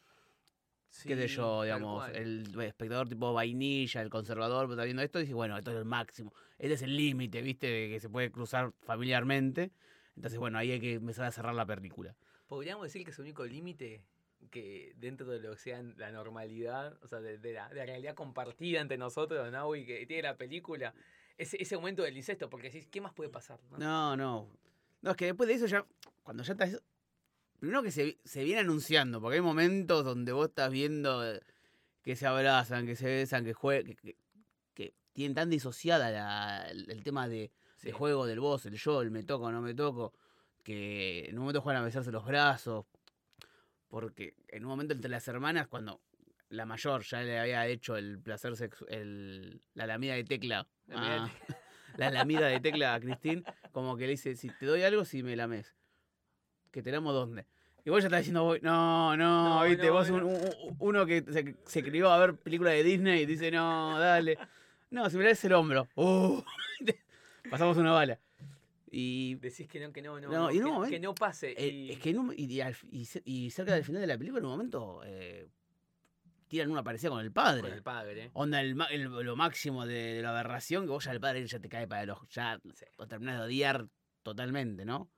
qué sé yo, digamos, el espectador tipo vainilla, el conservador, está viendo esto y dice, bueno, esto es el máximo. Este es el límite, ¿viste? De que se puede cruzar familiarmente. Entonces, bueno, ahí hay que empezar a cerrar la película. Podríamos decir que es el único límite que dentro de lo que sea la normalidad, o sea, de, de la, de la realidad compartida entre nosotros, ¿no? Y que tiene la película, ese, ese momento del incesto, porque decís, ¿qué más puede pasar? no? No, no. No, es que después de eso ya, cuando ya estás... Primero que se, se viene anunciando, porque hay momentos donde vos estás viendo eh, que se abrazan, que se besan, que juegan, que, que- que tienen tan disociada la- el, el tema de, Sí. de juego del vos, el yo, el me toco, no me toco, que en un momento juegan a besarse los brazos, porque en un momento entre las hermanas, cuando la mayor ya le había hecho el placer sexual, la lamida de tecla, La lamida de a- la lamida de tecla a Cristín, como que le dice, si te doy algo, si me lames. Que te lamo dónde. Y vos ya estás diciendo, "Voy- no, no, No, viste, no, vos no. un- un- uno que se, se crió a ver películas de Disney y dice, no, dale. No, si me das el hombro. Uh, pasamos una bala. Y Decís que no, que no, no, No, y un que, no pase. eh, y- es que en un- y, cerca del final de la película, en un momento, eh, tiran una parecida con el padre. con el padre. Onda, el, ma- el- lo máximo de, de la aberración, que vos ya el padre ya te cae para el ojo, ya Sí. lo terminás de odiar totalmente, ¿no?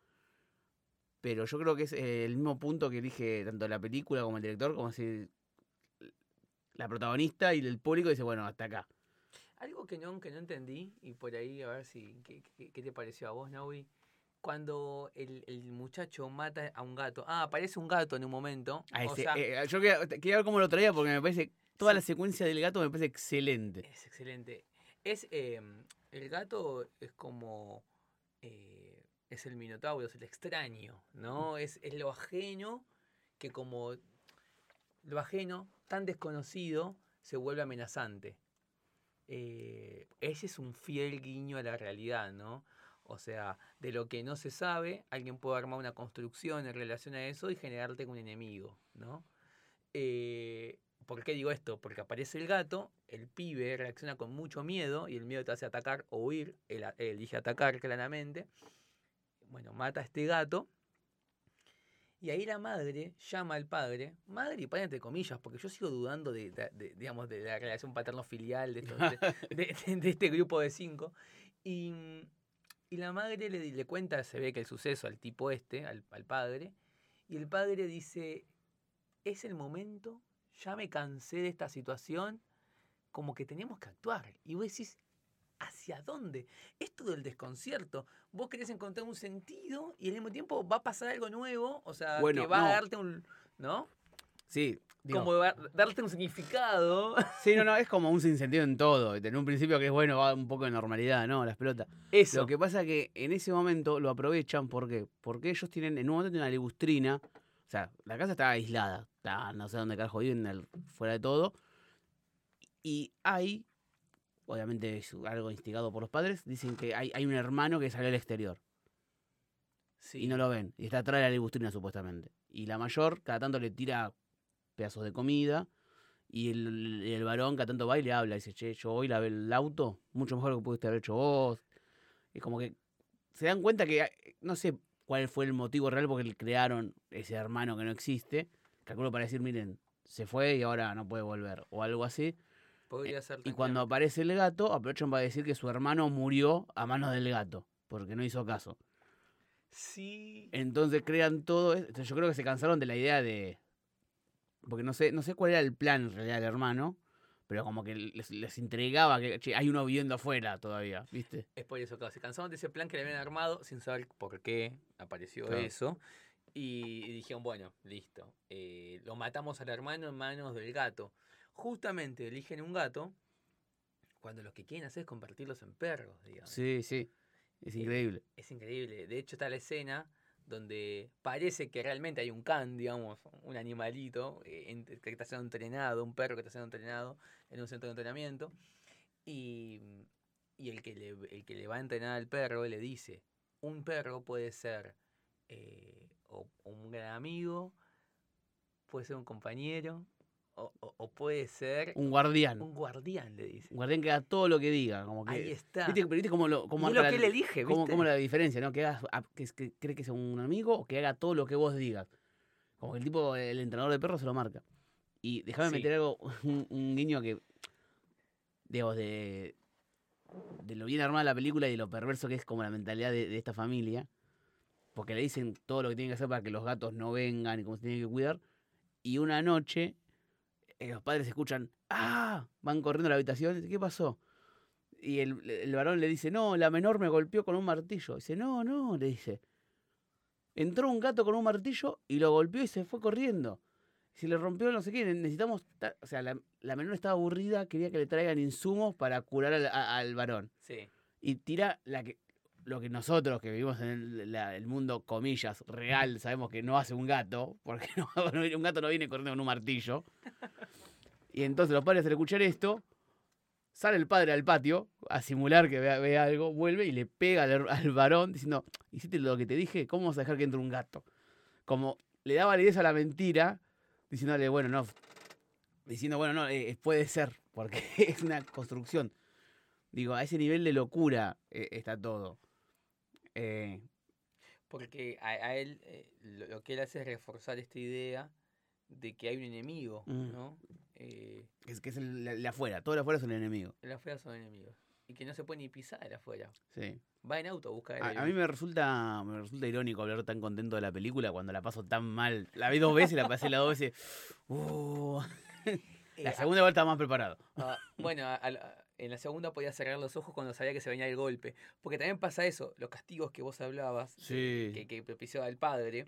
Pero yo creo que es eh, el mismo punto que elige tanto la película como el director, como si la protagonista y el público dice, bueno, hasta acá. Algo que no, que no entendí, y por ahí a ver si qué, qué- qué te pareció a vos, Naui. Cuando el, el muchacho mata a un gato. Ah, aparece un gato en un momento. A o ese- sea, eh, yo quería, quería ver cómo lo traía porque me parece, toda Sí. la secuencia del gato me parece excelente. es excelente. Es eh, el gato es como eh, es el minotauro, es el extraño, ¿no? Es, es lo ajeno que como lo ajeno, tan desconocido, se vuelve amenazante. Eh, ese es un fiel guiño a la realidad, ¿no? O sea, de lo que no se sabe, alguien puede armar una construcción en relación a eso y generarte un enemigo, ¿no? Eh, ¿Por qué digo esto? Porque aparece el gato, el pibe reacciona con mucho miedo y el miedo te hace atacar o huir, él, elige atacar claramente. Bueno, mata a este gato. Y ahí la madre llama al padre, madre y padre entre comillas, porque yo sigo dudando de, de- de, digamos, de la relación paterno-filial de este grupo de cinco. Y, y la madre le, le cuenta, se ve que el suceso al tipo este, al, al padre, y el padre dice, es el momento, ya me cansé de esta situación, como que tenemos que actuar. Y vos decís, ¿hacia dónde? Esto del desconcierto. Vos querés encontrar un sentido y al mismo tiempo va a pasar algo nuevo, o sea, Bueno, que va no. a darte un... ¿No? Sí, digo, Como darte un significado. sí, no, no, es como un sinsentido en todo. En un principio que es bueno, va un poco de normalidad, ¿no? Las pelotas. Eso. Lo que pasa que en ese momento lo aprovechan porque porque ellos tienen en un momento tienen una ligustrina, o sea, la casa está aislada, está no sé dónde carajo viven, fuera de todo. Y hay obviamente es algo instigado por los padres, dicen que hay, hay un hermano que salió al exterior Sí. y no lo ven y está atrás de la ligustrina supuestamente. Y la mayor cada tanto le tira pedazos de comida y el, el varón cada tanto va y le habla y dice, "Che, yo hoy lavé el auto mucho mejor que pudiste haber hecho vos." Es como que se dan cuenta que, no sé cuál fue el motivo real porque le crearon ese hermano que no existe. Calculo para decir, miren, se fue y ahora no puede volver. O algo así. Podría ser Y cuando aparece el gato, aprovechan para decir que su hermano murió a manos del gato. Porque no hizo caso. Sí. Entonces crean todo. es- entonces yo creo que se cansaron de la idea de. Porque no sé, no sé cuál era el plan en realidad del hermano. Pero como que les, les entregaba que "Che, hay uno viviendo afuera todavía, ¿viste? Es por eso, claro. Se cansaron de ese plan que le habían armado sin saber por qué apareció Claro. eso. Y, y dijeron, bueno, listo. eh, lo matamos al hermano en manos del gato. Justamente eligen un gato cuando lo que quieren hacer es convertirlos en perros, digamos. Sí, sí. Es Eh, increíble. Es increíble. De hecho, está la escena donde parece que realmente hay un can, digamos, un animalito eh, que está siendo entrenado, un perro que está siendo entrenado en un centro de entrenamiento. Y, y el, que le, el que le va a entrenar al perro le dice, un perro puede ser eh, o un gran amigo, puede ser un compañero, o, puede ser Un guardián. un guardián, le dice. Un guardián que haga todo lo que diga. Como que, Ahí está. ¿Viste, pero viste cómo lo, Y cómo es lo que él elige, ¿viste? cómo la diferencia, ¿no? Que, hagas, a- que, que cree que sea un amigo o que haga todo lo que vos digas. Como que el tipo, el entrenador de perros se lo marca. Y déjame Sí. meter algo, un, un guiño que, digamos, de, de lo bien armada la película y de lo perverso que es como la mentalidad de, de esta familia. Porque le dicen todo lo que tienen que hacer para que los gatos no vengan y cómo se tienen que cuidar. Y una noche, eh, los padres escuchan, ¡ah! Van corriendo a la habitación. ¿Qué pasó? Y el, el varón le dice, no, la menor me golpeó con un martillo. Dice, no, no, le dice. Entró un gato con un martillo y lo golpeó y se fue corriendo. Si le rompió no sé qué, necesitamos... ta-". O sea, la, la menor estaba aburrida, quería que le traigan insumos para curar al, a- al varón. Sí. Y tira la que, lo que nosotros que vivimos en el, mundo, comillas, real, sabemos que no hace un gato, porque un gato no viene corriendo con un martillo. Y entonces los padres al escuchar esto, sale el padre al patio a simular que ve algo, vuelve y le pega al, varón diciendo, hiciste lo que te dije, ¿cómo vas a dejar que entre un gato? Como le da validez a la mentira, diciéndole, bueno, no, diciendo, bueno, no, eh, puede ser, porque es una construcción. Digo, a ese nivel de locura eh, está todo. Eh, Porque a, a él, eh, lo, lo que él hace es reforzar esta idea de que hay un enemigo, Mm. ¿no? Eh, es que es el, el de afuera, todo de afuera es el enemigo. el afuera son enemigos. Y que no se puede ni pisar el afuera. Sí. Va en auto a buscar A, el a mí me resulta, me resulta irónico hablar tan contento de la película cuando la paso tan mal. La vi dos veces, la pasé las dos veces. Uh, Eh, la segunda vuelta más preparado. Ah, bueno, a- a la- en la segunda podía cerrar los ojos cuando sabía que se venía el golpe. Porque también pasa eso, los castigos que vos hablabas, Sí. que, que propiciaba el padre.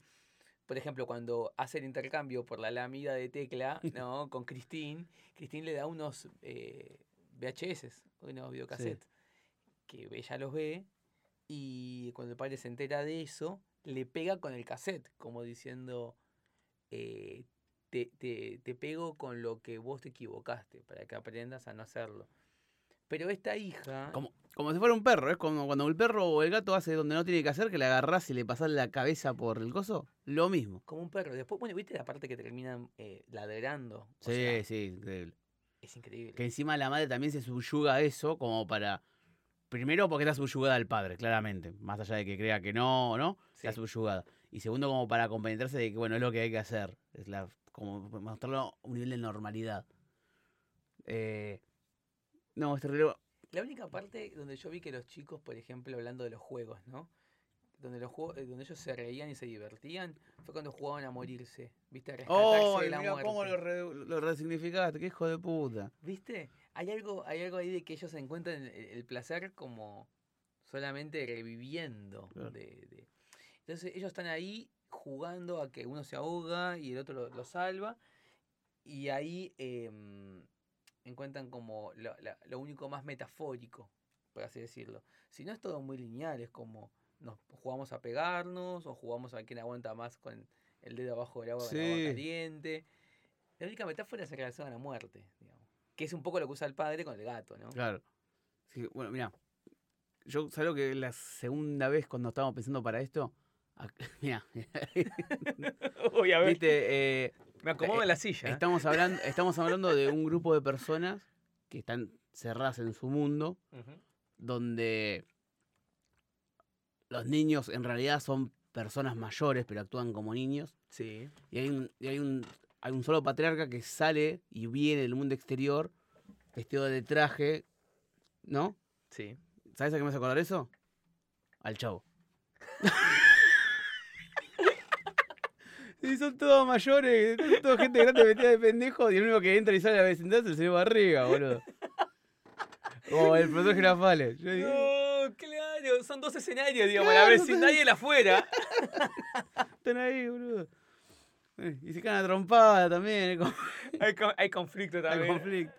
Por ejemplo, cuando hace el intercambio por la lámina de tecla, ¿no? Con Christine, Christine le da unos eh, VHS, unos videocassettes, que ella los ve y cuando el padre se entera de eso, le pega con el cassette, como diciendo, eh, te, te, te pego con lo que vos te equivocaste, para que aprendas a no hacerlo. Pero esta hija... Como, como si fuera un perro, es como cuando el perro o el gato hace donde no tiene que hacer, que le agarrás y le pasás la cabeza por el coso. Lo mismo. Como un perro. Después, bueno, ¿viste la parte que terminan eh, ladrando? O Sí, sea, sí, increíble. es increíble. Que encima la madre también se subyuga a eso como para... Primero porque está subyugada al padre, claramente. Más allá de que crea que no, ¿no? Está subyugada. Y segundo como para compenetrarse de que, bueno, es lo que hay que hacer. Es la, como mostrarlo a un nivel de normalidad. Eh, no, este reloj... La única parte donde yo vi que los chicos, por ejemplo, hablando de los juegos, ¿no? Donde, los juegos, eh, donde ellos se reían y se divertían, fue cuando jugaban a morirse. ¿Viste? A rescatarse ¡Oh! de la Mira cómo lo, re- lo resignificaste, qué hijo de puta. ¿Viste? Hay algo, hay algo ahí de que ellos encuentran el, el placer como solamente reviviendo. Claro. de- de- Entonces ellos están ahí jugando a que uno se ahoga y el otro lo, lo salva. Y ahí em, encuentran como lo, la- lo único más metafórico, por así decirlo. Si no es todo muy lineal, es como nos jugamos a pegarnos o jugamos a quién aguanta más con el dedo abajo del agua, el agua Sí. caliente. La única metáfora es en relación a la muerte, digamos. Que es un poco lo que usa el padre con el gato, ¿no? Claro. Sí, bueno, mira. Yo, ¿sabes lo que la segunda vez cuando estábamos pensando para esto? Mira, Uy, a viste, eh, me acomodo en la silla. ¿eh? estamos, hablando, estamos hablando de un grupo de personas que están cerradas en su mundo, donde los niños en realidad son personas mayores, pero actúan como niños. Sí. Y hay un, y hay un, hay un solo patriarca que sale y viene del mundo exterior, vestido de traje, ¿no? Sí. ¿Sabes a qué me hace acordar eso? Al chavo. Y son todos mayores, son toda gente grande metida de pendejo y el único que entra y sale a la vecindad es el señor Barriga, boludo. Como el profesor Girafales. Yo dije, No, claro, son dos escenarios, digamos, Claro, la vecindad y el afuera. están ahí, boludo. Eh, Y se caen a trompada también. como- hay, con- hay conflicto Hay también. conflicto.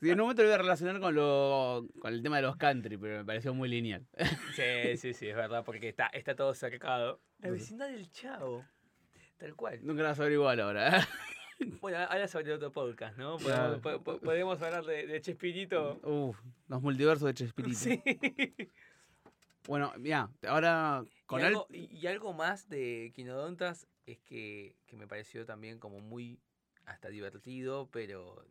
Sí, en un momento lo voy a relacionar con, lo, con el tema de los country, pero me pareció muy lineal. Sí, sí, sí, es verdad, porque está, está todo cercado. La vecindad del chavo. Tal cual. Nunca vas a ver igual ahora. ¿eh? Bueno, ahora sobre otro podcast, ¿no? Podemos, po- po- podemos hablar de, de Chespirito. Uf, los multiversos de Chespirito. Sí. Bueno, mira, ahora con y, Al- algo, y- y algo más de Quinodontas es que, que me pareció también como muy hasta divertido, pero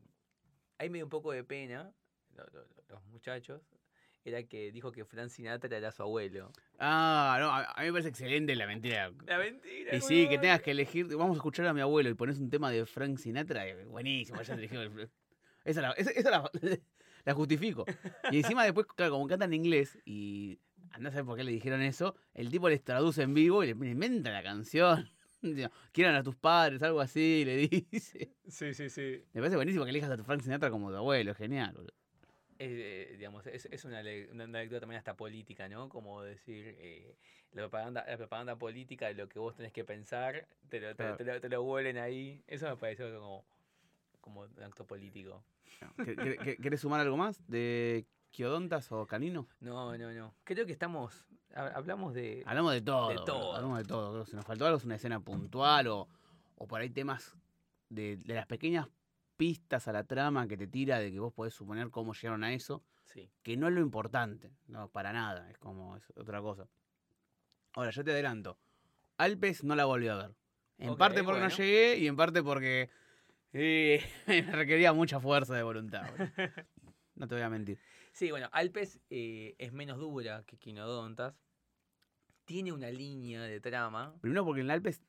ahí me dio un poco de pena, lo- lo- lo- los muchachos, era que dijo que Frank Sinatra era su abuelo. Ah, no, a, a mí me parece excelente la mentira. La mentira. Y sí, que tengas que elegir, vamos a escuchar a mi abuelo y pones un tema de Frank Sinatra, buenísimo, ya te elegí. Esa, la, esa, esa la, la justifico. Y encima después, claro, como cantan en inglés y andás a saber por qué le dijeron eso, el tipo les traduce en vivo y le inventa la canción. Quieran a tus padres, algo así, le dice. Sí, sí, sí. Me parece buenísimo que elijas a tu Frank Sinatra como tu abuelo, genial. boludo. Eh, digamos, es, es una, una, lectura también hasta política, ¿no? Como decir, eh, la, propaganda, la propaganda política de lo que vos tenés que pensar, te lo, te, Claro. te lo, te lo vuelven ahí. Eso me pareció como, como un acto político. ¿Qué- qué- qué- ¿Querés sumar algo más de Quiodontas o Canino? No, no, no. Creo que estamos, ha- hablamos de... Hablamos de todo. De todo. Hablamos de todo. Si nos faltó algo es una escena puntual o, o por ahí temas de, de las pequeñas pistas a la trama que te tira de que vos podés suponer cómo llegaron a eso, Sí. que no es lo importante, no, para nada, es como es otra cosa. Ahora, yo te adelanto, Alpes no la volví a ver. En parte porque bueno. no llegué y en parte porque eh, me requería mucha fuerza de voluntad. No te voy a mentir. Sí, bueno, Alpes eh, es menos dura que Quinodontas. Tiene una línea de trama. Primero porque en Alpes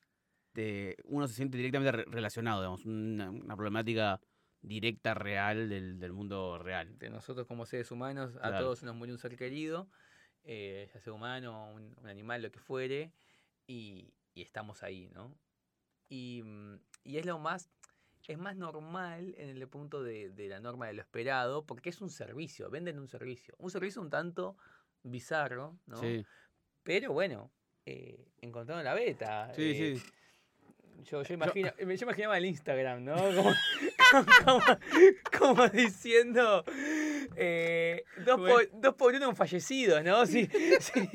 te- uno se siente directamente re- relacionado, digamos, una, una problemática directa, real del, del mundo real. De nosotros como seres humanos, a todos nos muere un ser querido, eh, ya sea humano, un, un animal, lo que fuere, y, y estamos ahí, ¿no? Y, mm, y es lo más, es más normal en el punto de, de la norma de lo esperado, porque es un servicio, venden un servicio. Un servicio un tanto bizarro, ¿no? Sí, Pero bueno, eh, encontraron la beta. sí, eh, sí. Yo, yo, imagino, yo imaginaba el Instagram, ¿no? Como, como, como diciendo eh, dos, Bueno. por, dos por uno un fallecido, ¿no? Si, si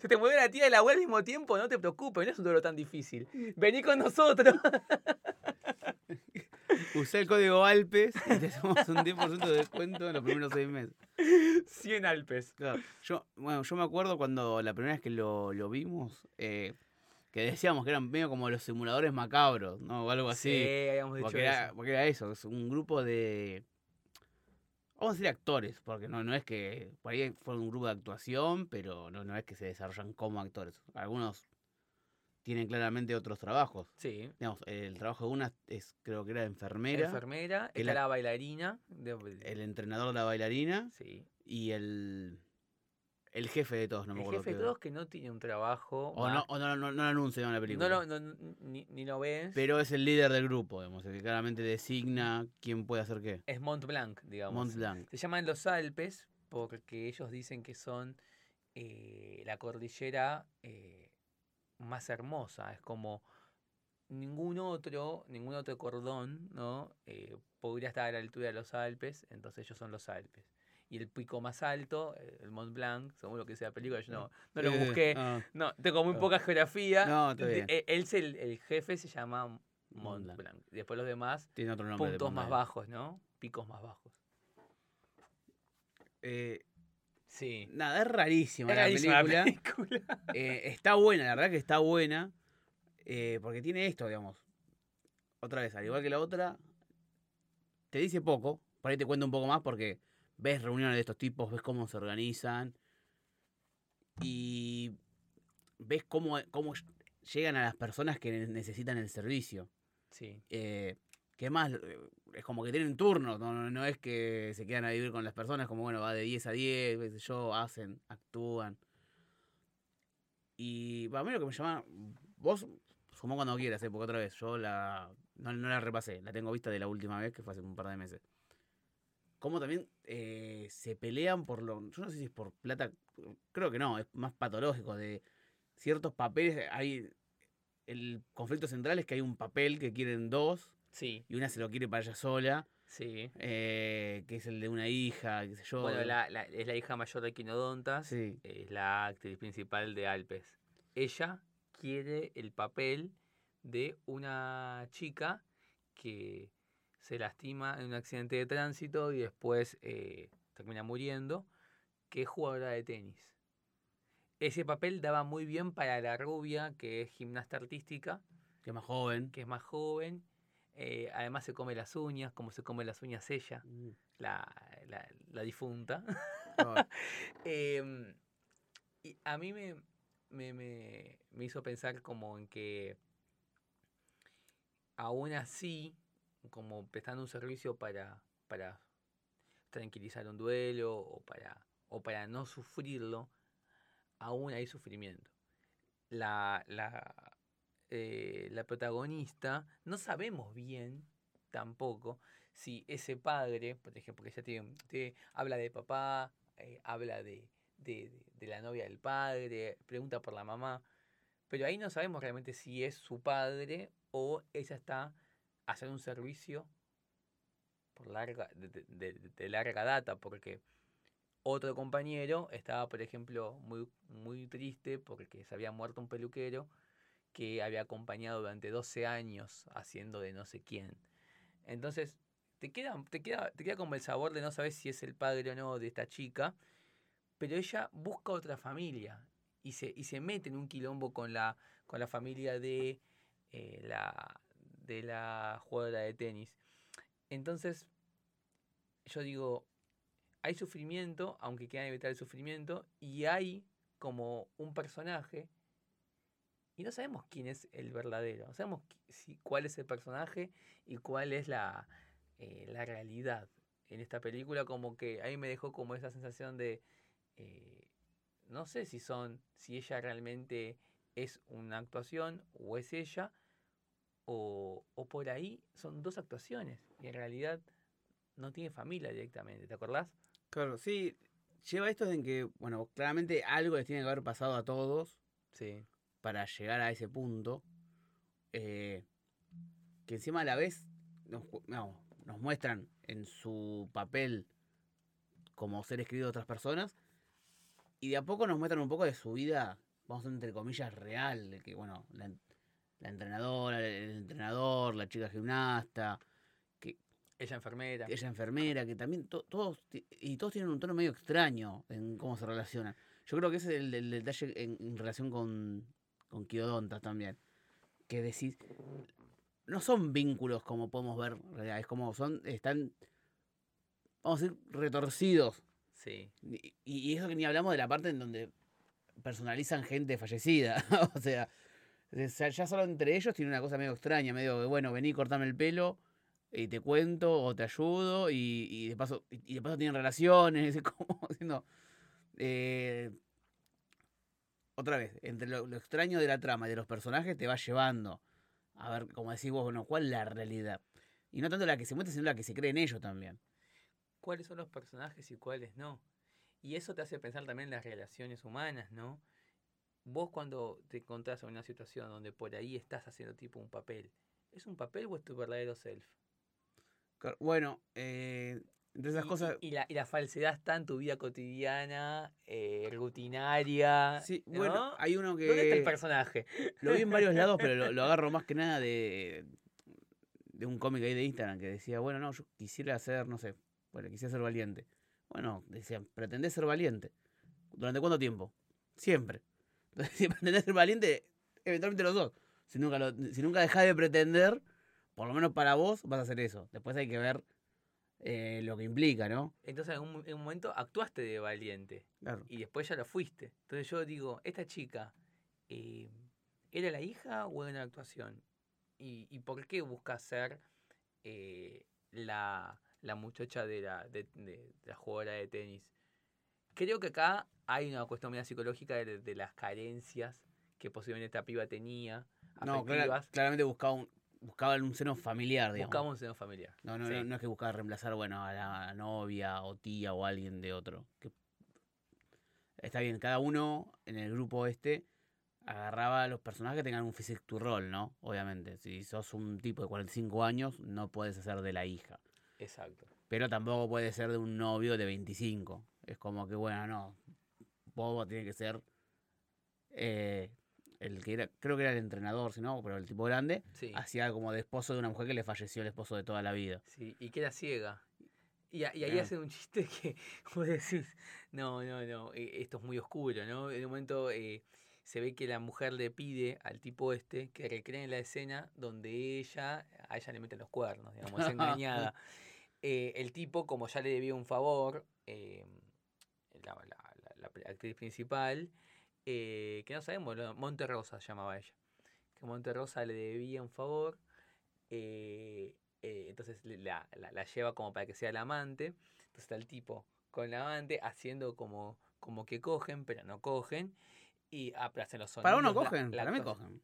se te mueve la tía y la abuela al mismo tiempo, no te preocupes, no es un dolor tan difícil. Vení con nosotros. Usé el código Alpes y te hacemos un 10% de descuento en los primeros seis meses. 100 Alpes. Claro, Yo, bueno, yo me acuerdo cuando la primera vez que lo, lo vimos, eh, que decíamos que eran medio como los simuladores macabros, ¿no? O algo así. Sí, habíamos dicho porque, era, eso. porque era eso, es un grupo de. Vamos a decir actores, porque no, no es que. Por ahí fue un grupo de actuación, pero no, no es que se desarrollan como actores. Algunos tienen claramente otros trabajos. Sí. Digamos, el trabajo de una es, creo que era enfermera, Enfermera, está la- la bailarina. de- el entrenador de la bailarina sí. y el. El jefe de todos, no me el acuerdo. jefe de todos que no tiene un trabajo. O, no, o no, no, no lo anuncian en la película. no, lo- no- ni, ni lo ves. Pero es el líder del grupo, digamos, el que claramente designa quién puede hacer qué. es Mont Blanc, digamos. Mont Blanc. Se llaman los Alpes porque ellos dicen que son eh, la cordillera eh, más hermosa. Es como ningún otro, ningún otro cordón, ¿no? Eh, podría estar a la altura de los Alpes, entonces ellos son los Alpes. Y el pico más alto, eh, el Mont Blanc, según lo que sea la película, yo no, no lo sí. busqué. Ah, No, tengo muy Ah. poca geografía. No, está bien. eh, Él, es el, el jefe se llama Mont Blanc. Después los demás, tiene otro nombre. de puntos más bajos, ¿no? Picos más bajos. Eh, Sí. nada, es rarísima Era la rarísima la película. película. Eh, está buena, la verdad que está buena. eh, porque tiene esto, digamos. Otra vez, al igual que la otra, te dice poco. Por ahí te cuento un poco más porque ves reuniones de estos tipos, ves cómo se organizan. Y ves cómo, cómo llegan a las personas que necesitan el servicio. Sí. eh, que más es como que tienen turnos, no, no, no es que se quedan a vivir con las personas, como bueno, va de 10 a 10, qué sé yo, hacen, actúan. Y para mí lo que me llama, vos sumó cuando quieras, eh, porque otra vez, yo la no, no la repasé, la tengo vista de la última vez, que fue hace un par de meses. Como también eh, se pelean por lo, yo no sé si es por plata, creo que no, es más patológico, de ciertos papeles, hay, el conflicto central es que hay un papel que quieren dos, Sí, y una se lo quiere para ella sola, sí. eh, que es el de una hija, qué sé yo. Bueno, la, la- es la hija mayor de Quinodontas. Sí, Es la actriz principal de Alpes. Ella quiere el papel de una chica que se lastima en un accidente de tránsito y después eh, termina muriendo, que es jugadora de tenis. Ese papel daba muy bien para la rubia, que es gimnasta artística, que es más joven. que es más joven. eh, además se come las uñas, como se come las uñas ella, Mm, la, la- la difunta. ah, Em, y a mí me, me, me- me hizo pensar como en que aún así, como prestando un servicio para, para tranquilizar un duelo o para, o para no sufrirlo, aún hay sufrimiento. La, la, eh, la protagonista, no sabemos bien tampoco si ese padre, por ejemplo, que ya tiene, tiene- habla de papá, eh, habla de, de- de- de la novia del padre, pregunta por la mamá, pero ahí no sabemos realmente si es su padre o ella está haciendo un servicio por larga, de- de larga data, porque otro compañero estaba, por ejemplo, muy, muy triste porque se había muerto un peluquero que había acompañado durante 12 años haciendo de no sé quién. Entonces, te queda, te queda, te queda como el sabor de no saber si es el padre o no de esta chica, pero ella busca otra familia y se, y se mete en un quilombo con la, con la familia de eh, la, de la jugadora de tenis. Entonces, yo digo, hay sufrimiento, aunque quieran evitar el sufrimiento, y hay como un personaje, y no sabemos quién es el verdadero, no sabemos si, cuál es el personaje y cuál es la, eh, la realidad. En esta película como que ahí me dejó como esa sensación de, eh, no sé si son, si ella realmente es una actuación o es ella, o, o por ahí son dos actuaciones y en realidad no tiene familia directamente, ¿te acordás? Claro, sí. Lleva esto en que, bueno, claramente algo les tiene que haber pasado a todos Sí. para llegar a ese punto. eh, que encima a la vez nos, no, nos muestran en su papel como ser escrito de otras personas. Y de a poco nos muestran un poco de su vida, vamos a entre comillas, real. Que, bueno, la, la entrenadora, el entrenador, la chica gimnasta, Ella enfermera. ella enfermera, que también to- todos, y todos tienen un tono medio extraño en cómo se relacionan. Yo creo que ese es el, el detalle en, en relación con, con Kiodontas también. Que decís, no son vínculos como podemos ver, es como son, están, vamos a decir, retorcidos. Sí. Y, y eso que ni hablamos de la parte en donde personalizan gente fallecida. o sea, ya solo entre ellos tiene una cosa medio extraña, medio de, bueno, vení, cortame el pelo y te cuento o te ayudo y, y de paso y, de paso tienen relaciones, es como diciendo eh, otra vez, entre lo, lo extraño de la trama y de los personajes te va llevando a ver, como decís vos, cuál es la realidad. Y no tanto la que se muestra, sino la que se cree en ellos también. ¿Cuáles son los personajes y cuáles no? Y eso te hace pensar también en las relaciones humanas, ¿no? Vos cuando te encontrás en una situación donde por ahí estás haciendo tipo un papel, ¿es un papel o es tu verdadero self? Bueno, eh, entre esas Y- cosas... Y, la, y la falsedad está en tu vida cotidiana, eh, rutinaria. Sí, ¿no? bueno, hay uno ¿Dónde está el que personaje? lo vi en varios lados, pero lo, lo agarro más que nada de, de un cómic ahí de Instagram que decía, bueno, no, yo quisiera ser, no sé, bueno, quisiera ser valiente. Bueno, decían, pretendés ser valiente. ¿Durante cuánto tiempo? Siempre. Entonces, si pretendés ser valiente, eventualmente los dos. Si nunca, lo, si nunca dejás de pretender, por lo menos para vos, vas a hacer eso. Después hay que ver eh, lo que implica, ¿no? Entonces en un, en un momento actuaste de valiente Claro. y después ya lo fuiste. Entonces yo digo, esta chica, eh, ¿era la hija o era una actuación? ¿Y, y por qué busca ser eh, la, la muchacha de la, de, de- de la jugadora de tenis? Creo que acá hay una cuestión media psicológica de, de las carencias que posiblemente esta piba tenía, No, claramente buscaba un, buscaba un seno familiar, digamos. Buscaba un seno familiar. No, no, Sí. no, no es que buscaba reemplazar, bueno, a la novia o tía o alguien de otro. Que está bien, cada uno en el grupo este agarraba a los personajes que tengan un physique to role, ¿no? Obviamente, si sos un tipo de 45 años, no puedes hacer de la hija. Exacto. Pero tampoco puede ser de un novio de 25. Es como que, bueno, no. Bobo tiene que ser eh, el que era, creo que era el entrenador, si no, pero el tipo grande, Sí. hacía como de esposo de una mujer que le falleció el esposo de toda la vida. Sí, y queda ciega. Y, a- y ahí Claro. hacen un chiste que vos decís, no, no, no, eh, esto es muy oscuro, ¿no? En un momento eh, se ve que la mujer le pide al tipo este que recree la escena donde ella, a ella le meten los cuernos, digamos, es engañada. Eh, el tipo, como ya le debía un favor, eh, la, la- la- actriz principal, eh, que no sabemos, Monte Rosa llamaba ella, que Monte Rosa le debía un favor, eh, eh, entonces la, la- la lleva como para que sea la amante, entonces está el tipo con la amante haciendo como, como que cogen, pero no cogen, y ah, pero hacen los sonidos. Para uno cogen, la para mí cogen.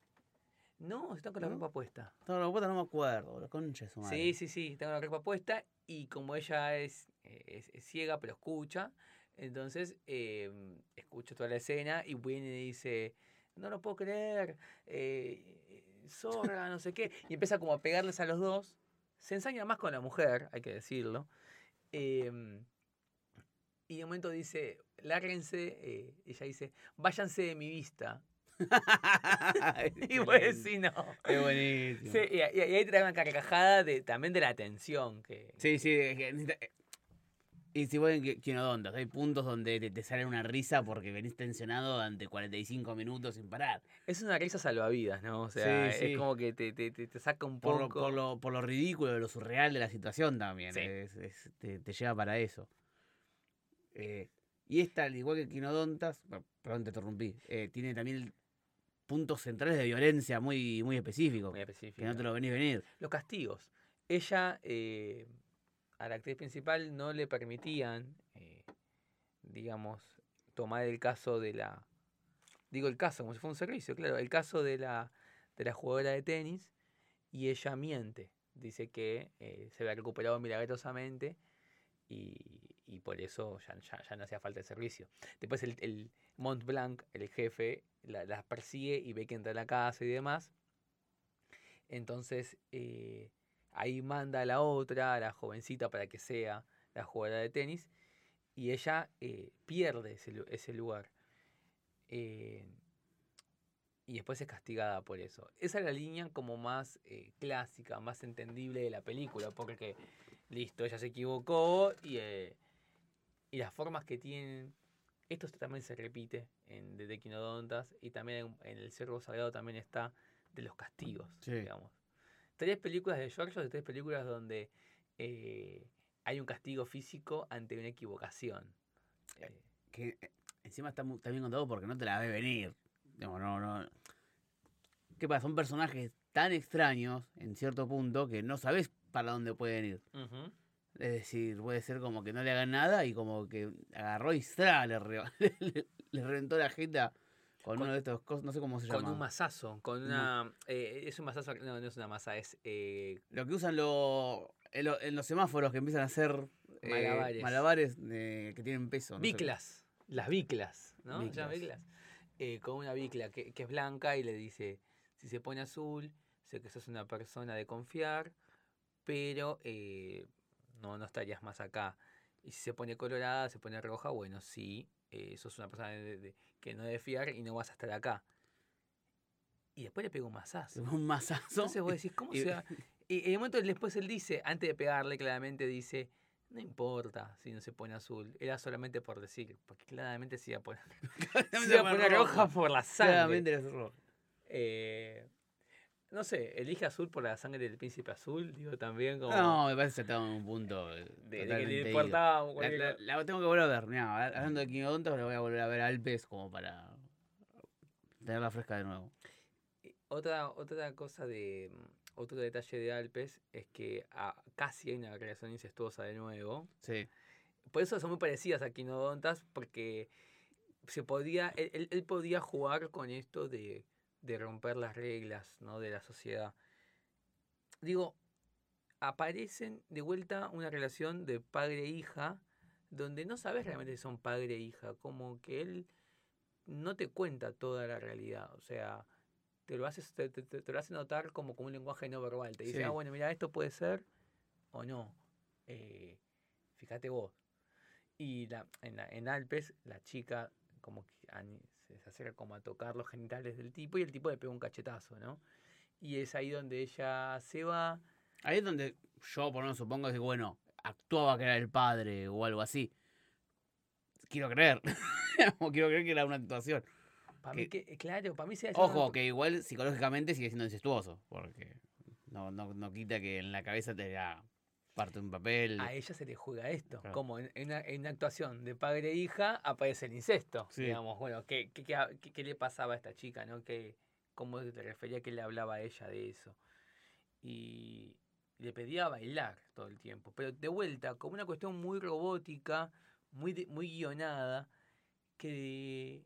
No, están con la ¿No? ropa puesta. No, la puta no me acuerdo, su madre. Sí, sí, sí, está con la ropa puesta y como ella es, es- es ciega pero escucha, entonces eh, escucha toda la escena y y dice, no lo puedo creer, eh, zorra, no sé qué, y empieza como a pegarles a los dos, se ensaña más con la mujer, hay que decirlo, em, y de momento dice, lárguense, eh, ella dice, váyanse de mi vista, y pues sí, no. Es buenísimo. Sí, y, y- y ahí trae una carcajada de, también de la tensión. Que, Sí, sí, es que necesita- eh, Y si pueden que quinodontas, hay puntos donde te, te sale una risa porque venís tensionado durante 45 minutos sin parar. Es una risa salvavidas, ¿no? O sea, Sí, sí. es como que te, te, te, te saca un Por poco. lo, por, lo, por lo ridículo, lo surreal de la situación también. Sí. es- es- te, te lleva para eso. Eh, y esta, al igual que Quinodontas, perdón, te interrumpí, eh, tiene también puntos centrales de violencia muy, muy específicos. Muy específico. Que no te lo venís venir. Los castigos. Ella, eh, a la actriz principal, no le permitían, eh, digamos, tomar el caso de la. Digo el caso, como si fuera un servicio, claro. El caso de la, de la jugadora de tenis. Y ella miente. Dice que eh, se había recuperado milagrosamente. Y, y por eso ya, ya, no hacía falta el servicio. Después el, el Mont Blanc, el jefe, la, las persigue y ve que entra a la casa y demás. Entonces eh, ahí manda a la otra, a la jovencita, para que sea la jugadora de tenis. Y ella eh, pierde ese, lu- ese lugar. Eh, y después es castigada por eso. Esa es la línea como más eh, clásica, más entendible de la película. Porque, listo, ella se equivocó y, eh, y las formas que tienen. Esto también se repite en The Quinodontas y también en, en El Cerro Sagrado también está de los castigos, Sí. digamos. Tres películas de George, tres películas donde eh, hay un castigo físico ante una equivocación. Eh, Que eh, encima está, mu- está bien contado porque no te la ve venir. Digamos, no, no. ¿Qué pasa? Son personajes tan extraños en cierto punto que no sabes para dónde pueden ir. Es decir, puede ser como que no le hagan nada y como que agarró y ¡zra! le, re- le, le reventó la jeta con, Con- uno de estos cosas, no sé cómo se Con llama. un masazo, con No. una... eh, es un masazo, no, no es una masa, es eh, Lo que usan lo- en, lo- en los semáforos que empiezan a hacer eh, Malabares. malabares que tienen peso. no sé. biclas, las biclas, ¿no? Biclas. biclas. Eh, con una bicla que, que es blanca y le dice, si se pone azul, sé que sos una persona de confiar, pero eh, no, no estarías más acá. Y si se pone colorada, se pone roja, bueno, sí, eh, sos una persona de- de- que no debe fiar y no vas a estar acá. Y después le pega un masazo. Un masazo. Entonces vos decís, ¿cómo y- se va? Y en el momento después él dice, antes de pegarle, claramente dice, no importa si no se pone azul, era solamente por decir, porque claramente se iba a poner, se iba a poner roja por la sangre. Claramente era roja. Eh, no sé, elige azul por la sangre del príncipe azul, digo también como No, me parece que estaba en un punto. eh, de, de que le importaba La, tengo que volver a ver. Mirá, hablando de Quinodontas, la voy a volver a ver a Alpes como para tenerla fresca de nuevo. Otra, otra cosa de. mm, Otro detalle de Alpes es que ah, casi hay una relación incestuosa de nuevo. Sí. Por eso son muy parecidas a Quinodontas, porque se podía, él- él podía jugar con esto de, de romper las reglas ¿no? de la sociedad. Digo, aparecen de vuelta una relación de padre-hija, donde no sabes realmente si son padre e hija, como que él no te cuenta toda la realidad, o sea, te lo, haces, te, te- te- te lo hace notar como, como un lenguaje no verbal, te dice, Sí. ah, bueno, mira, esto puede ser o no, eh, fíjate vos. Y la, en, la- en Alpes, la chica como que se se acerca como a tocar los genitales del tipo y el tipo le pega un cachetazo, ¿no? Y es ahí donde ella se va. Ahí es donde yo, por lo menos, supongo que, bueno, actuaba que era el padre o algo así. Quiero creer. o quiero creer que era una actuación. Para mí Que- que, claro, para mí se Ojo, que igual psicológicamente sigue siendo incestuoso. Porque no, no, no quita que en la cabeza te da parte de un papel. a ella se le juega esto. Claro. Como en, en una, en una actuación de padre e hija aparece el incesto. Sí. Digamos, bueno, ¿qué, qué, qué, qué- qué le pasaba a esta chica? ¿no? ¿Qué, ¿Cómo te refería que le hablaba a ella de eso? Y le pedía bailar todo el tiempo. Pero de vuelta, como una cuestión muy robótica, muy, de- muy guionada, que,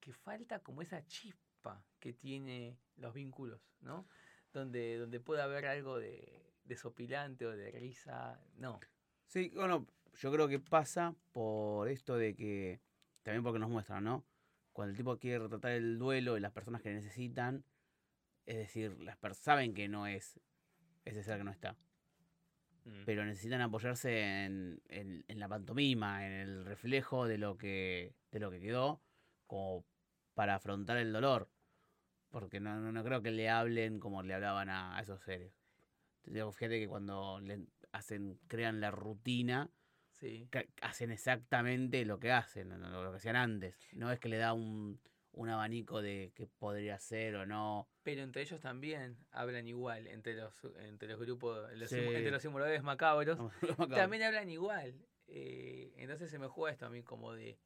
que falta como esa chispa que tiene los vínculos, ¿no? Donde, donde puede haber algo de desopilante o de risa. No. Sí, bueno, yo creo que pasa por esto de que, también porque nos muestran, ¿no? Cuando el tipo quiere retratar el duelo y las personas que necesitan, es decir, las personas saben que no es ese ser que no está, Mm. pero necesitan apoyarse en, en- en la pantomima, en el reflejo de lo que, de lo que quedó, como para afrontar el dolor. Porque no, no, no creo que le hablen como le hablaban a, a esos seres. Digo, fíjate que cuando le hacen, crean la rutina, Sí. hacen exactamente lo que hacen, lo que hacían antes. No es que le da un, un abanico de qué podría ser o no. Pero entre ellos también hablan igual, entre los, entre los grupos, los Sí. simu- entre los simuladores macabros, también hablan igual. Eh, entonces se me juega esto a mí como de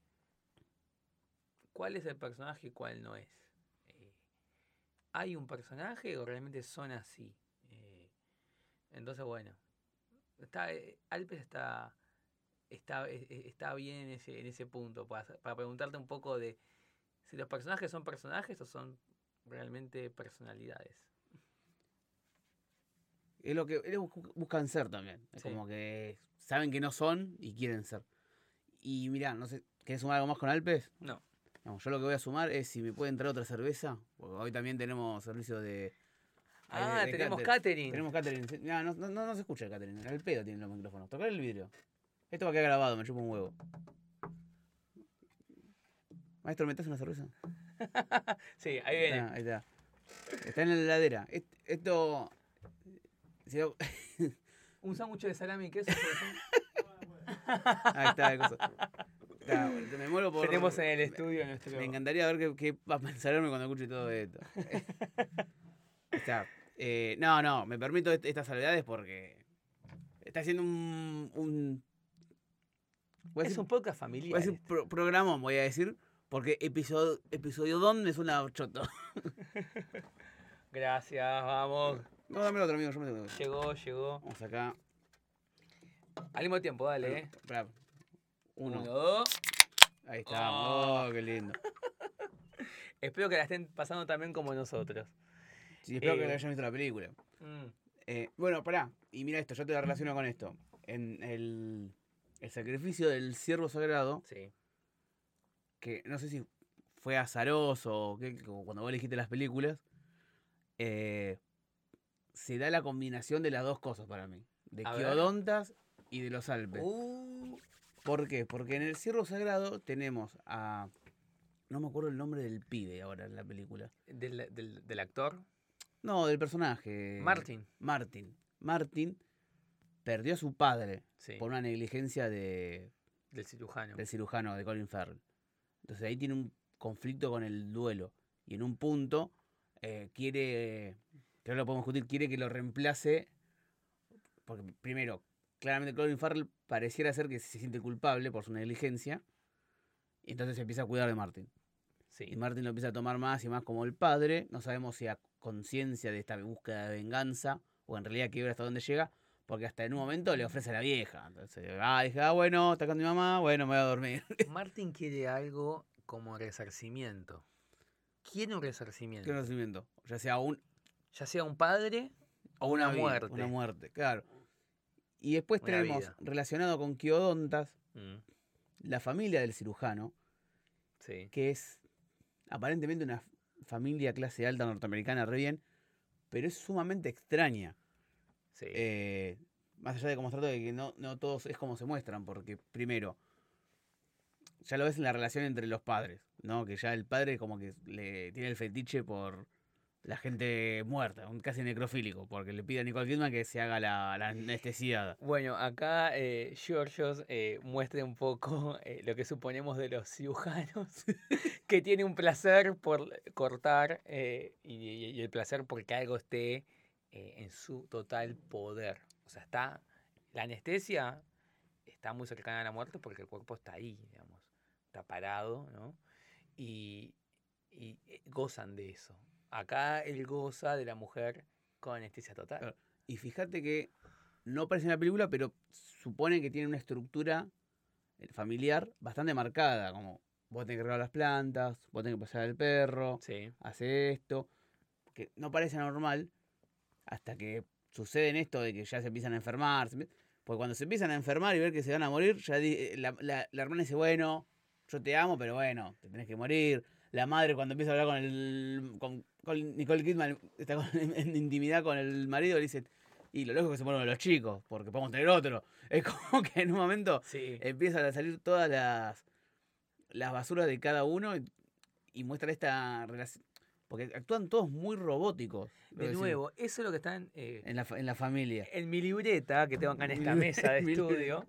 cuál es el personaje y cuál no es. Eh, ¿Hay un personaje o realmente son así? Entonces, bueno, está, eh, Alpes está, está, eh, eh, está bien en ese, en ese punto, para, para preguntarte un poco de si los personajes son personajes o son realmente personalidades. Es lo que ellos bu- buscan ser también. Es Sí. como que saben que no son y quieren ser. Y mirá, no sé, ¿querés sumar algo más con Alpes? No. No, yo lo que voy a sumar es si me pueden traer otra cerveza, porque hoy también tenemos servicio de... Ah, de tenemos cater- catering. Tenemos catering. No, no, no, no se escucha el catering, al pedo tienen los micrófonos. Tocar el vidrio. Esto va a quedar grabado, me chupa un huevo. Maestro, ¿metes una cerveza? Sí, ahí viene. está, ahí está. Está en la heladera. Est- Esto... Un sándwich de salami y queso. Ahí está, el coso. Está, me muero por... Tenemos en el estudio nuestro. Me encantaría ver qué, qué va a pensarme cuando escuche todo esto. Está. Eh, no, no, me permito est- estas salvedades porque está haciendo un... un voy a Es decir, un podcast voy a familiar. decir este. pro- programón, voy a decir, porque episodio, episodio don me suena choto. Gracias, vamos. No, dame el otro amigo, yo me tengo que- Llegó, llegó. Vamos acá. Al mismo tiempo, dale, eh. Uno. Uno, dos. Ahí está. Oh. Oh, qué lindo. Espero que la estén pasando también como nosotros. Sí, espero que Eh. hayan visto la película. Mm, Eh, bueno, pará. Y mira esto, yo te la relaciono con esto. En el, el sacrificio del ciervo sagrado, sí. que no sé si fue azaroso o cuando vos elegiste las películas, eh, se da la combinación de las dos cosas para mí. De. Quiodontas y de los Alpes. Uh, ¿Por qué? Porque en el ciervo sagrado tenemos a... No me acuerdo el nombre del pibe ahora en la película. del, del, del actor. No, del personaje. Martin. Martin. Martin perdió a su padre Sí. por una negligencia de, Del cirujano. del cirujano de Colin Farrell. Entonces ahí tiene un conflicto con el duelo. Y en un punto eh, quiere, que lo podemos discutir, quiere que lo reemplace. Porque primero, claramente Colin Farrell pareciera ser que se siente culpable por su negligencia. Y entonces se empieza a cuidar de Martin. Sí. Y Martin lo empieza a tomar más y más como el padre. No sabemos si a conciencia de esta búsqueda de venganza o en realidad quiebra hasta dónde llega. Porque hasta en un momento le ofrece a la vieja. Entonces, ah, dije, ah, bueno, está con mi mamá, bueno, me voy a dormir. Martin quiere algo como resarcimiento. Quiere un resarcimiento. Qué conocimiento. Ya sea un, Ya sea un padre o una una, vida, muerte. Una muerte, claro. Y después Una tenemos vida. relacionado con Quiodontas, Mm, la familia del cirujano, sí. que es aparentemente una familia clase alta norteamericana, re bien, pero es sumamente extraña. Sí. Eh, más allá de cómo se trata de que no, no todos es como se muestran, porque primero, ya lo ves en la relación entre los padres, ¿no? Que ya el padre como que le tiene el fetiche por la gente muerta, un casi necrofílico, porque le pide a Nicole Kidman que se haga la, la anestesiada. Bueno, acá eh, Georgios eh, muestra un poco eh, lo que suponemos de los cirujanos, que tiene un placer por cortar eh, y, el placer porque algo esté en su total poder. O sea, está la anestesia está muy cercana a la muerte porque el cuerpo está ahí, digamos, está parado, ¿no? Y, gozan de eso. Acá él goza de la mujer con anestesia total. Claro. Y fíjate que no aparece en la película, pero supone que tiene una estructura eh, familiar bastante marcada, como vos tenés que regar las plantas, vos tenés que pasar al perro, Sí. hace esto, que no parece normal hasta que sucede en esto de que ya se empiezan a enfermar. Porque cuando se empiezan a enfermar y ver que se van a morir, ya eh, la, la- la hermana dice, bueno, yo te amo, pero bueno, te tenés que morir. La madre cuando empieza a hablar con el con, con Nicole Kidman, está con- en intimidad con el marido, le dice, y lo lógico es que se mueran los chicos, porque podemos tener otro. Es como que en un momento Sí. empiezan a salir todas las, las basuras de cada uno y, y muestran esta relación. Porque actúan todos muy robóticos. De decir, nuevo, eso es lo que están eh, En la, en la familia. en mi libreta que tengo acá en esta mesa de estudio.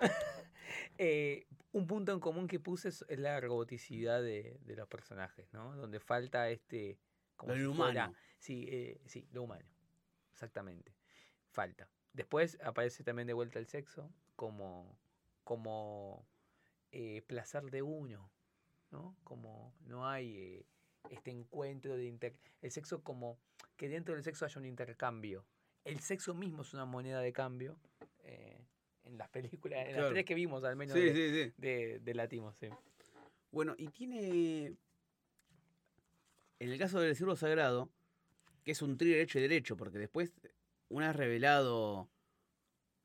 Eh, un punto en común que puse es es la roboticidad de, de los personajes, ¿no? Donde falta este... Como Lo si humano. fuera- Sí, eh, sí, lo humano. Exactamente. Falta. Después aparece también de vuelta el sexo como, como eh, placer de uno, ¿no? Como no hay eh, este encuentro de inter... El sexo como que dentro del sexo haya un intercambio. El sexo mismo es una moneda de cambio. en las películas, en Claro. las tres que vimos al menos Sí, de, sí, sí. de, de Latimos, sí. Bueno, y tiene. En el caso del Ciervo Sagrado, que es un thriller hecho y derecho, porque después, una vez revelado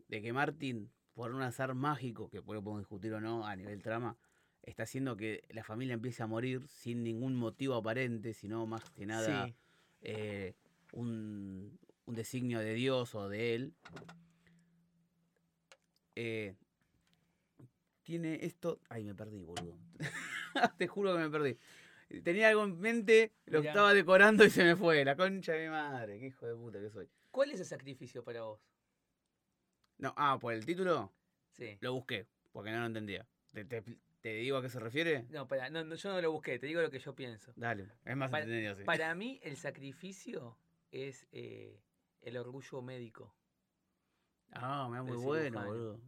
de que Martin, por un azar mágico, que puede podemos discutir o no a nivel trama, está haciendo que la familia empiece a morir sin ningún motivo aparente, sino más que nada Sí. eh, un, un designio de Dios o de él. Eh, tiene esto. Ay, me perdí, boludo. Te juro que me perdí. Tenía algo en mente, lo Mirá. estaba decorando y se me fue. La concha de mi madre, qué hijo de puta que soy. ¿Cuál es el sacrificio para vos? No, ah, por el título Sí. lo busqué, porque no lo entendía. ¿Te, te- te digo a qué se refiere? No, para, no, no, yo no lo busqué, te digo lo que yo pienso. Dale, es más Para- entendido, sí. Para mí, el sacrificio es eh, el orgullo médico. Ah, me da muy bueno, boludo.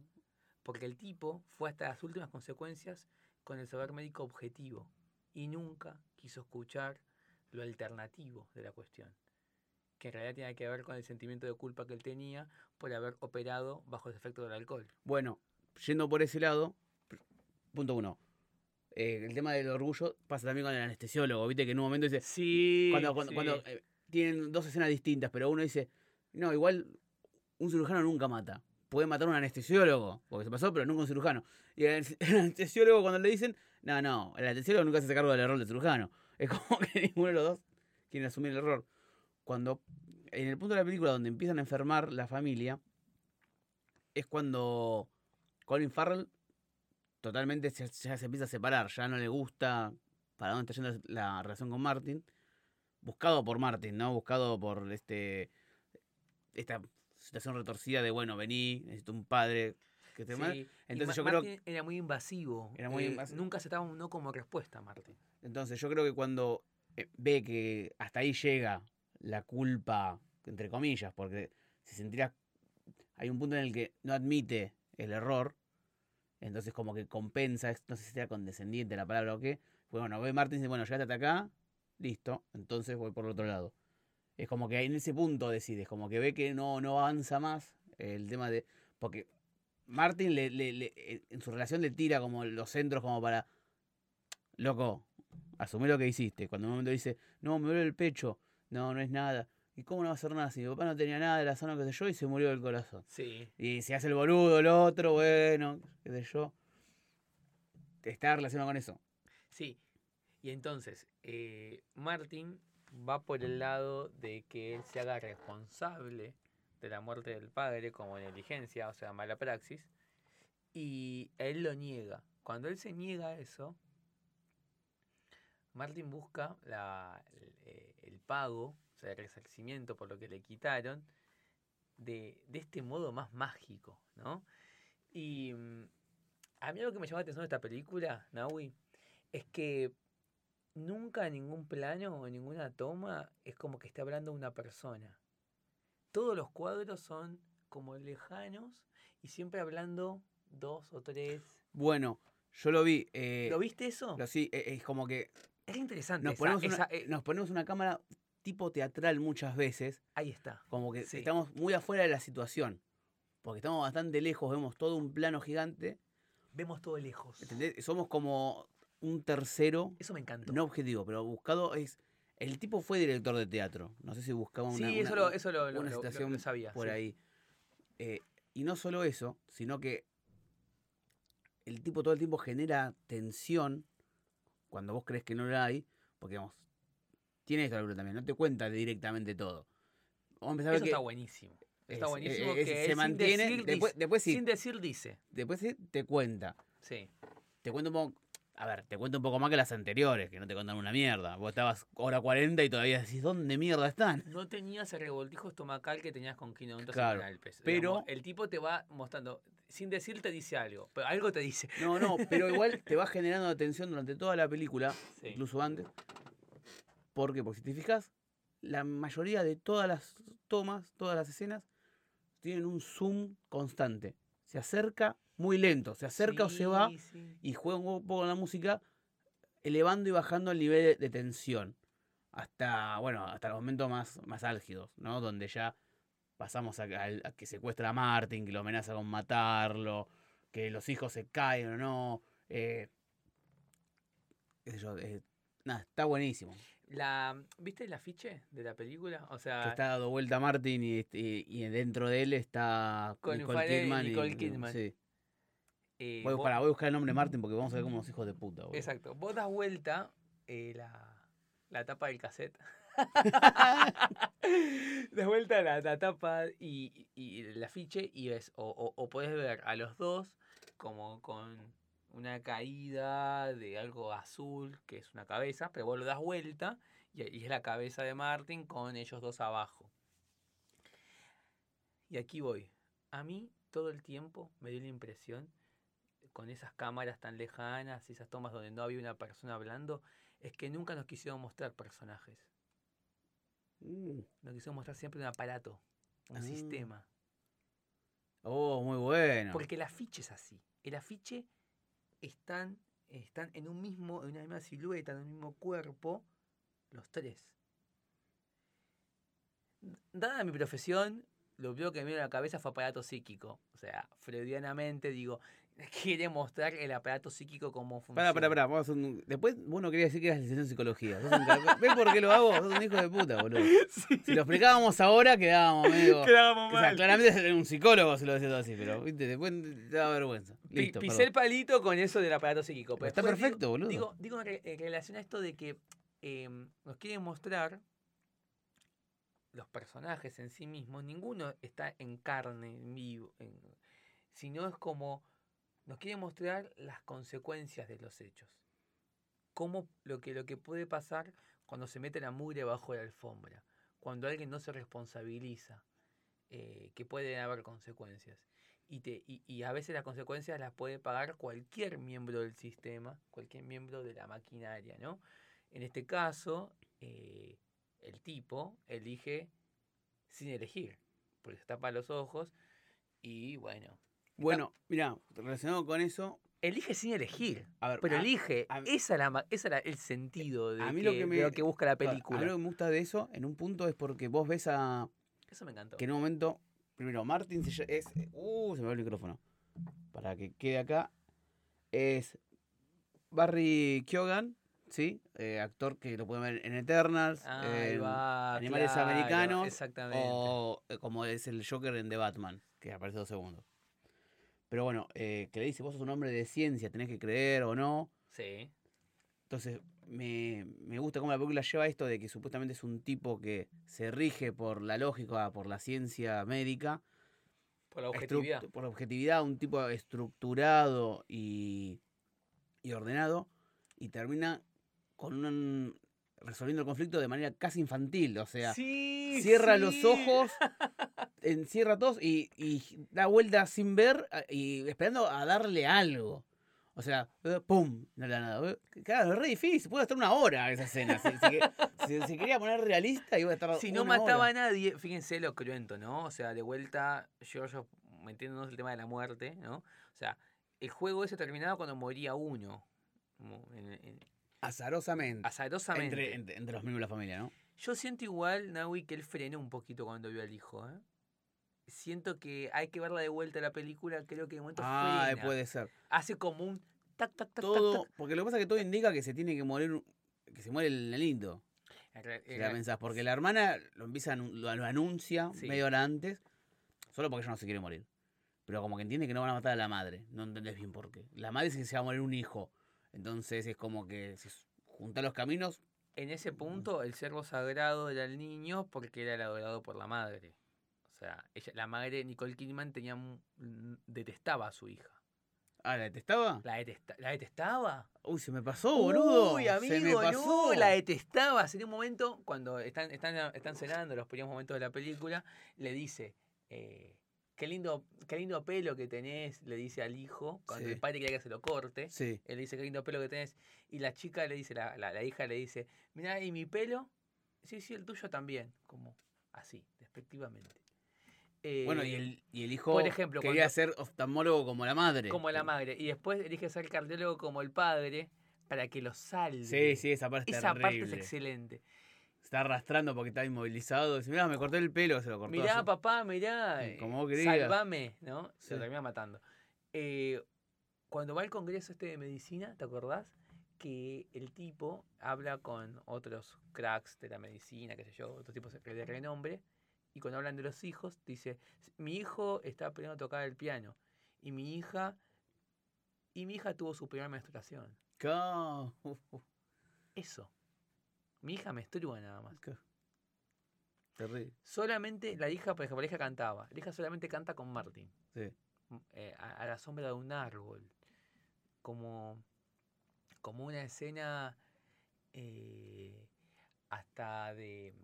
Porque el tipo fue hasta las últimas consecuencias con el saber médico objetivo y nunca quiso escuchar lo alternativo de la cuestión, que en realidad tiene que ver con el sentimiento de culpa que él tenía por haber operado bajo el efecto del alcohol. Bueno, yendo por ese lado, punto uno. Eh, el tema del orgullo pasa también con el anestesiólogo, viste que en un momento dice, Sí, cuando, cuando, cuando, eh, tienen dos escenas distintas, pero uno dice, no, igual un cirujano nunca mata. Puede matar a un anestesiólogo, porque se pasó, pero nunca un cirujano. Y el anestesiólogo cuando le dicen, no, no, el anestesiólogo nunca se hace cargo del error del cirujano. Es como que ninguno de los dos quiere asumir el error. Cuando, en el punto de la película donde empiezan a enfermar la familia, es cuando Colin Farrell totalmente se- ya se empieza a separar, ya no le gusta para dónde está yendo la relación con Martin buscado por Martin, ¿no? Buscado por este esta situación retorcida de, bueno, vení, necesito un padre que te Sí, Entonces yo creo Martin era muy invasivo. Era muy eh, invasi- Nunca se estaba un no como respuesta, Martín. Entonces yo creo que cuando eh, ve que hasta ahí llega la culpa, entre comillas, porque si sentirá, hay un punto en el que no admite el error, entonces como que compensa, no sé si sea condescendiente la palabra o qué, pues bueno, ve Martín y dice, bueno, llegaste hasta acá, listo, entonces voy por el otro lado. Es como que en ese punto decides, como que ve que no, no avanza más el tema de... Porque Martin le, le- le- en- en su relación le tira como los centros como para... Loco, asumí lo que hiciste. Cuando en un momento dice, no, me duele el pecho. No, no es nada. ¿Y cómo no va a ser nada? Si mi papá no tenía nada, era sano, qué sé yo, y se murió del corazón. Sí. Y se hace el boludo, el otro, bueno, qué sé yo. Está relacionado con eso. Sí. Y entonces, eh, Martin va por el lado de que él se haga responsable de la muerte del padre como negligencia, o sea, mala praxis, y él lo niega. Cuando él se niega a eso, Martin busca la- el, eh, el pago, o sea, el resarcimiento por lo que le quitaron, de, de este modo más mágico, ¿no? Y mm, a mí lo que me llama la atención de esta película, Naui, es que nunca en ningún plano o ninguna toma es como que esté hablando una persona. Todos los cuadros son como lejanos y siempre hablando dos o tres. Bueno, yo lo vi. eh, ¿Lo viste eso? lo- sí, eh, es como que Es interesante. nos esa- ponemos, una, esa- eh, nos ponemos una cámara tipo teatral muchas veces. ahí está. Como que Sí. estamos muy afuera de la situación. Porque estamos bastante lejos, vemos todo un plano gigante. Vemos todo lejos. ¿entendés? Somos como un tercero, Eso me encantó. no objetivo, pero buscado es. El tipo fue director de teatro. No sé si buscaba una, sí, eso una- lo, eso lo, una lo- situación sabía. por sí. ahí. Eh, y no solo eso, sino que el tipo todo el tiempo genera tensión cuando vos crees que no la hay, porque digamos, tiene esto la película también, no te cuenta directamente todo. Vamos a empezar a ver Eso que está buenísimo. Está es- buenísimo es- que se él sin mantiene, decir, después, dice- después sí, sin decir dice. después sí te cuenta. Sí. Te cuento un poco, a ver, te cuento un poco más que las anteriores, que no te contan una mierda. Vos estabas hora 40 y todavía decís, ¿dónde mierda están? No tenías el revoltijo estomacal que tenías con 500 Claro, Alpes. pero- el tipo te va mostrando sin decirte dice algo, pero algo te dice. No, no, pero igual te va generando atención durante toda la película, Sí. incluso antes. ¿Por qué? Porque si te fijas, la mayoría de todas las tomas, todas las escenas, tienen un zoom constante. Se acerca muy lento, se acerca o se va Sí, y juega un poco con la música, elevando y bajando el nivel de, de tensión. Hasta, bueno, hasta los momentos más, más álgidos, ¿no? Donde ya pasamos a, a que secuestra a Martin, que lo amenaza con matarlo, que los hijos se caen o no. eh, qué sé yo, eh, nada, está buenísimo. La, ¿Viste el afiche de la película? O Que sea, está dado vuelta Martin y, y, y dentro de él está Nicole y Kidman. Nicole Kidman. sí. Eh, Voy, vos- pará, voy a buscar el nombre de Martin porque vamos a ver como unos hijos de puta. boludo. Exacto. Vos das vuelta eh, la, la tapa del cassette. das vuelta la, la tapa y, y el afiche y ves, o, o, o podés ver a los dos como con una caída de algo azul, que es una cabeza, pero vos lo das vuelta y, y es la cabeza de Martin con ellos dos abajo. Y aquí voy. A mí todo el tiempo me dio la impresión, con esas cámaras tan lejanas y esas tomas donde no había una persona hablando, es que nunca nos quisieron mostrar personajes. Mm. Nos quisieron mostrar siempre un aparato, un Ah. sistema. Oh, muy bueno. Porque el afiche es así. El afiche están, están en un mismo, en una misma silueta, en un mismo cuerpo, los tres. Dada mi profesión, lo primero que me viene a la cabeza fue aparato psíquico. O sea, freudianamente digo, quiere mostrar el aparato psíquico como funciona. Pará, pará, pará. Un- Después vos no querías decir que eras licenciado en psicología. Sos un ca- ¿Ves por qué lo hago? Sos un hijo de puta, boludo. Si lo explicábamos ahora, quedábamos medio. Quedábamos O sea, mal. claramente un psicólogo si lo decís todo así, pero ¿viste? después te da vergüenza. Listo. pisé perdón. el palito con eso del aparato psíquico. Pero está digo- perfecto, boludo. Digo, digo en, re- en relación a esto de que em, nos quieren mostrar los personajes en sí mismos, ninguno está en carne, en vivo, en- sino es como nos quieren mostrar las consecuencias de los hechos. Cómo lo que, lo que puede pasar cuando se mete la mugre bajo la alfombra, cuando alguien no se responsabiliza, eh, que pueden haber consecuencias. Y, te, y a veces las consecuencias las puede pagar cualquier miembro del sistema, cualquier miembro de la maquinaria, ¿no? En este caso, eh, el tipo elige sin elegir, porque se tapa los ojos y bueno, Bueno, mira, relacionado con eso, elige sin elegir, a ver. pero a- elige, a- esa la el sentido de, a mí que, lo que de me- lo que busca la película. A mí lo que me gusta de eso, en un punto, es porque vos ves a. Eso me encantó. Que en un momento. Primero, Martin se es. Uh, se me va el micrófono. Para que quede acá. Es. Barry Keoghan, ¿sí? Eh, actor que lo pueden ver en Eternals. Ahí en- va, Animales claro, Americanos. Exactamente. O eh, como es el Joker en The Batman, que aparece dos segundos. Pero bueno, eh, que le dice, vos sos un hombre de ciencia, tenés que creer o no. Sí. Entonces, me, me gusta cómo la película lleva esto de que supuestamente es un tipo que se rige por la lógica, por la ciencia médica. Por la objetividad. Por la objetividad, un tipo estructurado y, y ordenado. Y termina con un, resolviendo el conflicto de manera casi infantil. O sea, Sí, cierra los ojos, encierra todos y, y da vuelta sin ver y esperando a darle algo. O sea, eh, ¡pum! No le da nada. Eh, Claro, es re difícil. Puede estar una hora esa escena. Si, si que- si- si quería poner realista, iba a estar. Si no mataba hora. a nadie, fíjense lo cruento, ¿no? O sea, de vuelta, Giorgio metiéndonos el tema de la muerte, ¿no? O sea, el juego ese terminaba cuando moría uno. como en- en- Azarosamente. azarosamente. Entre, entre, entre los miembros de la familia, ¿no? Yo siento igual, Naui, que él frenó un poquito cuando vio al hijo, ¿eh? Siento que hay que verla de vuelta la película, creo que de momento Ah, frena. puede ser. Hace como un tac, tac, tac, Todo, tac. porque lo que pasa es que todo indica que se tiene que morir, que se muere el re- Si la pensás, porque la hermana lo empieza lo, lo anuncia Sí. media hora antes, solo porque ella no se quiere morir. Pero como que entiende que no van a matar a la madre. No entendés bien por qué. La madre dice que se va a morir un hijo. Entonces es como que se juntan los caminos. En ese punto, el servo sagrado era el niño porque era el adorado por la madre. O sea, ella, la madre, Nicole Kidman, tenía, mm, detestaba a su hija. Ah, ¿la detestaba? ¿La, detesta- ¿La detestaba? Uy, se me pasó, boludo. Uy, se me amigo, pasó. no, la detestaba. En un momento, cuando están, están, están cenando los primeros momentos de la película, le dice, eh, qué lindo, qué lindo pelo que tenés, le dice al hijo, cuando Sí. el padre quiere que se lo corte. Sí. Él le dice, qué lindo pelo que tenés. Y la chica le dice, la, la, la hija le dice, mira, ¿y mi pelo? Sí, sí, el tuyo también. Como así, despectivamente. Bueno, y Eh, el, y el hijo por ejemplo, quería cuando- ser oftalmólogo como la madre. Como la madre. Y después elige ser cardiólogo como el padre para que lo salve. Sí, sí, esa parte es Esa parte es excelente. Está arrastrando porque está inmovilizado. Dice, mirá, me corté el pelo, se lo cortó. Mirá, así. papá, mirá. Sí, eh, como vos. Salvame, ¿no? Se Sí. lo termina matando. Eh, cuando va al congreso este de medicina, ¿te acordás? Que el tipo habla con otros cracks de la medicina, qué sé yo, otros tipos de renombre, y cuando hablan de los hijos, dice, mi hijo está aprendiendo a tocar el piano, y mi hija, y mi hija tuvo su primera menstruación. Uf, uf, Eso. Mi hija menstrua nada más. ca- Terrible. Solamente la hija, por ejemplo, la hija cantaba. La hija solamente canta con Martin. Sí. eh, a, a la sombra de un árbol. Como, como una escena eh, hasta de...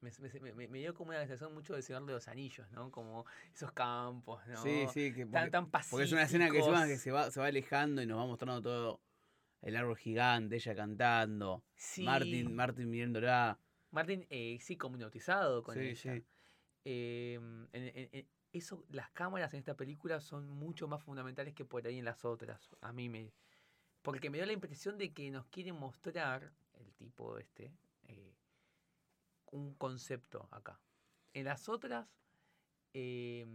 Me, me- me- me dio como una sensación mucho del Señor de los Anillos, ¿no? Como esos campos, ¿no? Sí, sí, que Tan, porque, tan porque es una escena que, encima que pacíficos. se va, se va alejando y nos va mostrando todo el árbol gigante, ella cantando, Sí. Martin, Martin mirándola. Martin, eh, sí, como hipnotizado con Sí, ella. sí. Eh, en- en- en- eso, las cámaras en esta película son mucho más fundamentales que por ahí en las otras. A mí me. Porque me da la impresión de que nos quiere mostrar el tipo este eh, un concepto acá. En las otras, eh,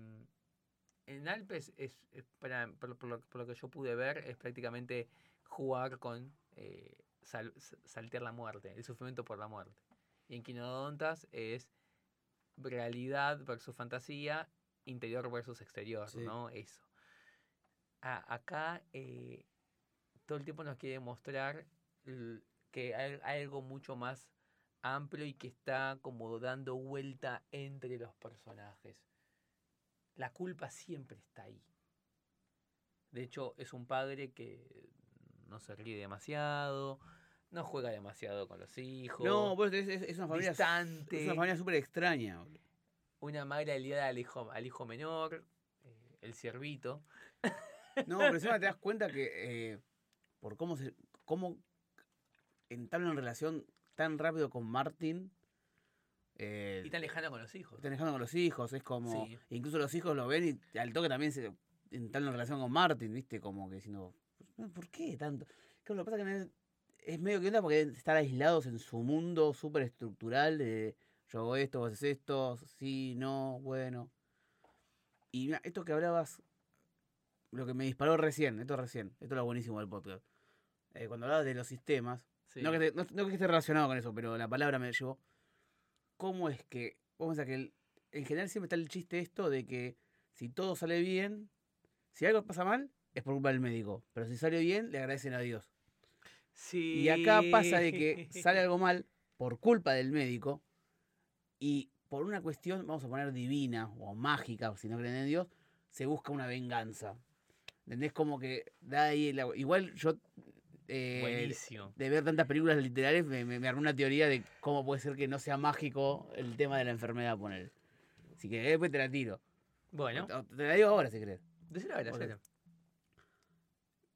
en Alpes es, es para, por, lo- por lo, por lo que yo pude ver, es prácticamente jugar con eh, sal- saltear la muerte, el sufrimiento por la muerte. Y en Quinodontas es realidad versus fantasía, interior versus exterior, Sí. ¿no? Eso. A- acá eh, todo el tiempo nos quiere mostrar que hay algo mucho más amplio y que está como dando vuelta entre los personajes. La culpa siempre está ahí. De hecho, es un padre que no se ríe demasiado, no juega demasiado con los hijos. No, pues es, es- es una familia. Es distante. una familia súper extraña. boludo. una madre aliada al hijo, al hijo menor, eh, el ciervito. No, pero encima te das cuenta que eh, por cómo se. cómo entablan relación tan rápido con Martin. eh, Y tan lejano con los hijos. están dejando con los hijos, es como. Sí. Incluso los hijos lo ven y al toque también se entablan relación con Martin, ¿viste? Como que diciendo. "No, ¿Por qué tanto? Claro, lo que pasa es que es, medio que onda porque estar aislados en su mundo súper estructural de yo hago esto, vos haces esto, sí, no, bueno. Y mira, esto que hablabas, lo que me disparó recién, esto recién, esto es lo buenísimo del podcast. Eh, cuando hablabas de los sistemas, Sí. no, que te- no- no que esté relacionado con eso, pero la palabra me llevó. ¿Cómo es que, vamos a pensar que el- en general siempre está el chiste esto de que si todo sale bien, si algo pasa mal, es por culpa del médico, pero si sale bien, le agradecen a Dios. Sí. Y acá pasa de que sale algo mal por culpa del médico y por una cuestión, vamos a poner divina o mágica, si no creen en Dios, se busca una venganza. ¿Entendés? Como que da ahí. la- igual yo. eh, Buenísimo. de ver tantas películas literarias, me, me, me armé una teoría de cómo puede ser que no sea mágico el tema de la enfermedad, poner. Así que después te la tiro. Bueno, Te la digo ahora si decilo ahora.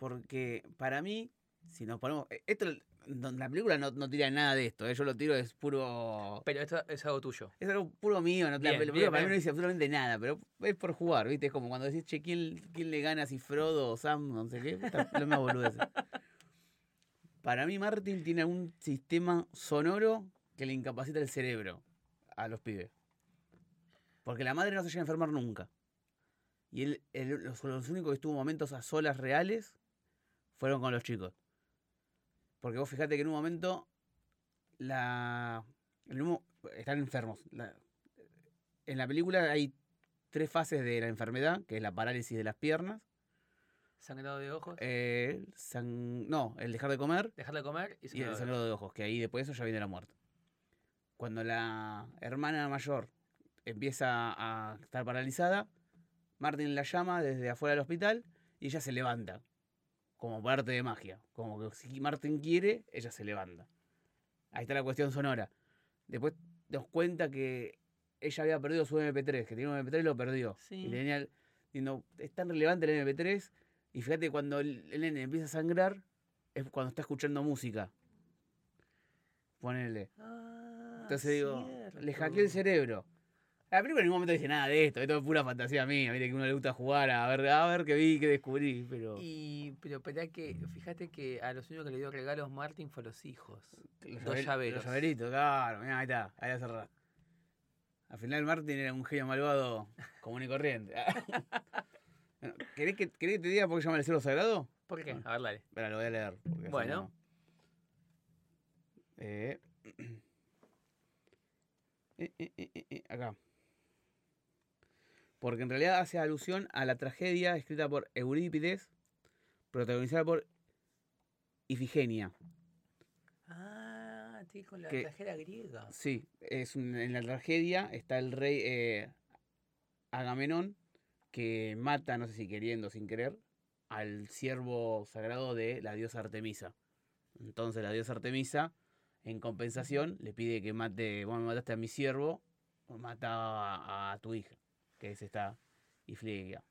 Porque para mí, si nos ponemos. eh, Esto, la película no, no tira nada de esto, eh, yo lo tiro, es puro. Pero esto es algo tuyo. Es algo puro mío, no, la Bien, película bien, para mí no dice absolutamente nada, pero es por jugar, ¿viste? Es como cuando decís, che, ¿quién, quién le gana si Frodo o Sam, no sé qué? Lo más boludo Para mí, Martin tiene un sistema sonoro que le incapacita el cerebro a los pibes. Porque la madre no se llega a enfermar nunca. Y él, él- los, los únicos que estuvo momentos a solas reales fueron con los chicos. Porque vos fijate que en un momento la, el humo- están enfermos. La- en la película hay tres fases de la enfermedad, que es la parálisis de las piernas, Sangrado de ojos, eh, no, el dejar de comer dejar de comer y y el sangrado de ojos, que ahí después de eso ya viene la muerte. Cuando la hermana mayor empieza a estar paralizada, Martin la llama desde afuera del hospital y ella se levanta, como parte de magia. Como que si Martin quiere, ella se levanta. Ahí está la cuestión sonora. Después nos cuenta que ella había perdido su MP3, que tenía un MP3 y lo perdió. Sí. Y le tenía, el- diciendo, es tan relevante el MP3. Y fíjate, cuando el, el nene empieza a sangrar, es cuando está escuchando música. Ponele. Ah, Entonces digo, le hackeé el cerebro. La película en ningún momento dice nada de esto, esto es pura fantasía mía, viste que uno le gusta jugar a ver, a ver qué vi, qué descubrí, pero Y, pero que, fíjate que a los únicos que le dio regalos Martin fue a los hijos. los, dos llaver- llaveros. los llaveritos, claro, mirá, ahí está, ahí está cerrado. Al final Martin era un genio malvado común y corriente. ¿Querés que, ¿Querés que te diga por qué llama el cielo sagrado? ¿Por qué? Bueno. A ver, dale. Espera, lo voy a leer. Bueno. no- eh, eh, eh, eh, eh, acá. Porque en realidad hace alusión a la tragedia escrita por Eurípides, protagonizada por Ifigenia. Ah, tiene con la Que- trajera griega. Sí, es un- en la tragedia está el rey eh, Agamenón que mata, no sé si queriendo o sin querer, al siervo sagrado de la diosa Artemisa. Entonces la diosa Artemisa, en compensación, le pide que mate, bueno, mataste a mi siervo, o mata a, a tu hija, que es esta Ifligia.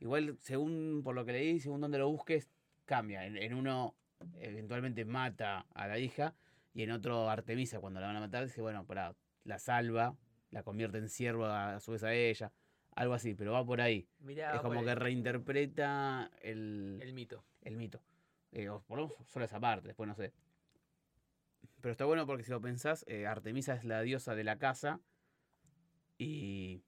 Igual, según por lo que leí, según donde lo busques, cambia. En, en uno eventualmente mata a la hija y en otro Artemisa cuando la van a matar dice, bueno, para la salva, la convierte en sierva a su vez a ella, algo así, pero va por ahí. Mirá, es como que reinterpreta el, el mito. el mito. Eh, o por lo menos solo esa parte, después no sé. Pero está bueno porque si lo pensás, eh, Artemisa es la diosa de la casa y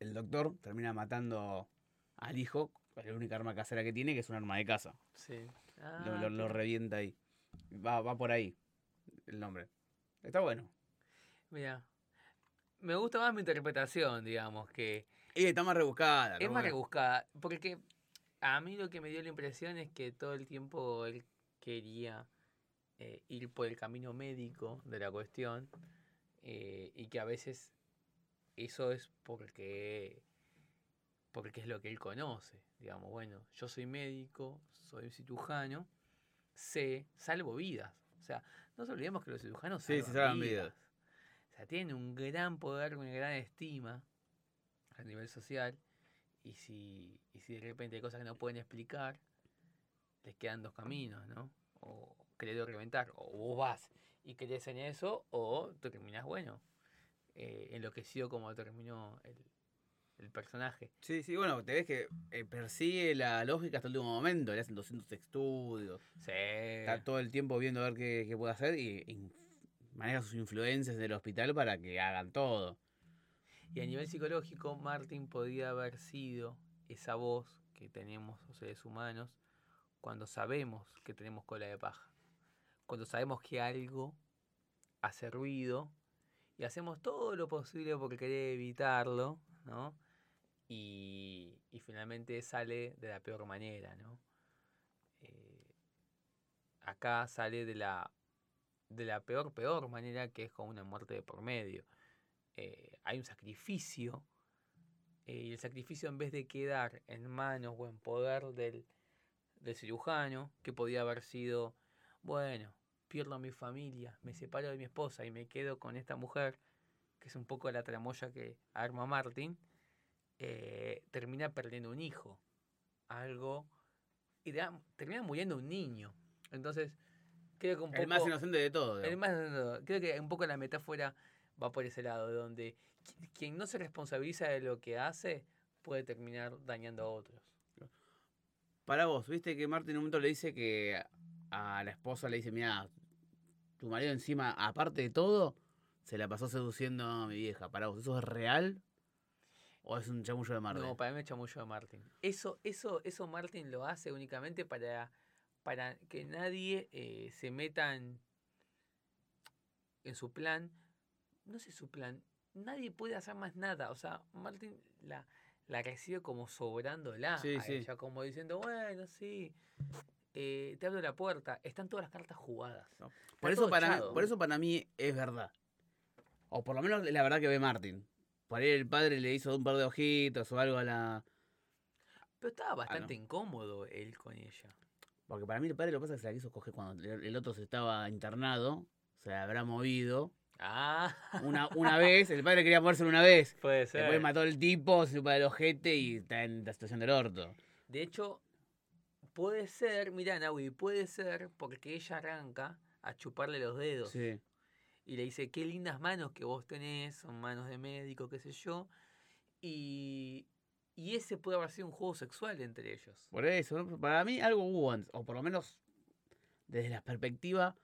el doctor termina matando al hijo con la única arma casera que tiene, que es un arma de casa. Sí. Lo, Ah, lo- lo pero- revienta ahí. Va, va por ahí el nombre. Está bueno. Mirá. Me gusta más mi interpretación, digamos, que Y está más rebuscada. es más rebuscada. Porque a mí lo que me dio la impresión es que todo el tiempo él quería eh, ir por el camino médico de la cuestión eh, y que a veces eso es porque porque es lo que él conoce. Digamos, bueno, yo soy médico, soy cirujano, sé, salvo vidas. O sea, no nos olvidemos que los cirujanos Sí, sí, salvan salvan vidas. O sea, tienen un gran poder, una gran estima a nivel social. Y si, y si de repente hay cosas que no pueden explicar, les quedan dos caminos, ¿no? O querer reventar, o vos vas y querés en eso, o terminás, bueno, eh, enloquecido como terminó el, el personaje. Sí, sí, bueno, te ves que eh, persigue la lógica hasta el último momento. Le hacen 200 estudios. Sí. Está todo el tiempo viendo a ver qué, qué puede hacer y, y maneja sus influencias en el hospital para que hagan todo. Y a nivel psicológico, Martin podía haber sido esa voz que tenemos los seres humanos cuando sabemos que tenemos cola de paja. Cuando sabemos que algo hace ruido y hacemos todo lo posible por querer evitarlo, ¿no? Y, y finalmente sale de la peor manera, ¿no? Eh, acá sale de la, de la peor, peor manera que es con una muerte de por medio eh, hay un sacrificio eh, y el sacrificio en vez de quedar en manos o en poder del, del cirujano, que podía haber sido, bueno, pierdo a mi familia, me separo de mi esposa y me quedo con esta mujer, que es un poco la tramoya que arma Martin, eh, termina perdiendo un hijo, algo, y da- termina muriendo un niño. Entonces, creo que un poco... El más inocente de todo. El más- creo que un poco la metáfora va por ese lado, donde qui- quien no se responsabiliza de lo que hace puede terminar dañando a otros. Para vos, viste que Martin en un momento le dice que a la esposa le dice, mira, tu marido encima, aparte de todo, se la pasó seduciendo a mi vieja. Para vos, ¿eso es real? ¿O es un chamullo de Martin? No, para mí me mucho de Martin. Eso, eso, eso Martin lo hace únicamente para, para que nadie eh, se meta en, en su plan. No sé su plan. Nadie puede hacer más nada. O sea, Martin la, la recibe como sobrándola Sí, a sí. ella, como diciendo, bueno, sí, eh, te abro la puerta. Están todas las cartas jugadas. No. Por eso, para mí, por eso para mí es verdad. O por lo menos la verdad que ve Martin. Por ahí el padre le hizo un par de ojitos o algo a la... Pero estaba bastante no. incómodo él con ella. Porque para mí el padre lo que pasa es que se la quiso coger cuando el otro se estaba internado, se la habrá movido Ah, Una, una vez, el padre quería moverse una vez. puede ser. Después mató al tipo, se supa el ojete y está en la situación del orto. De hecho, puede ser, mirá, Naui, puede ser porque ella arranca a chuparle los dedos. Sí. Y le dice, qué lindas manos que vos tenés, son manos de médico, qué sé yo. Y, y ese puede haber sido un juego sexual entre ellos. Por eso, ¿no? para mí algo hubo antes, o por lo menos desde la perspectiva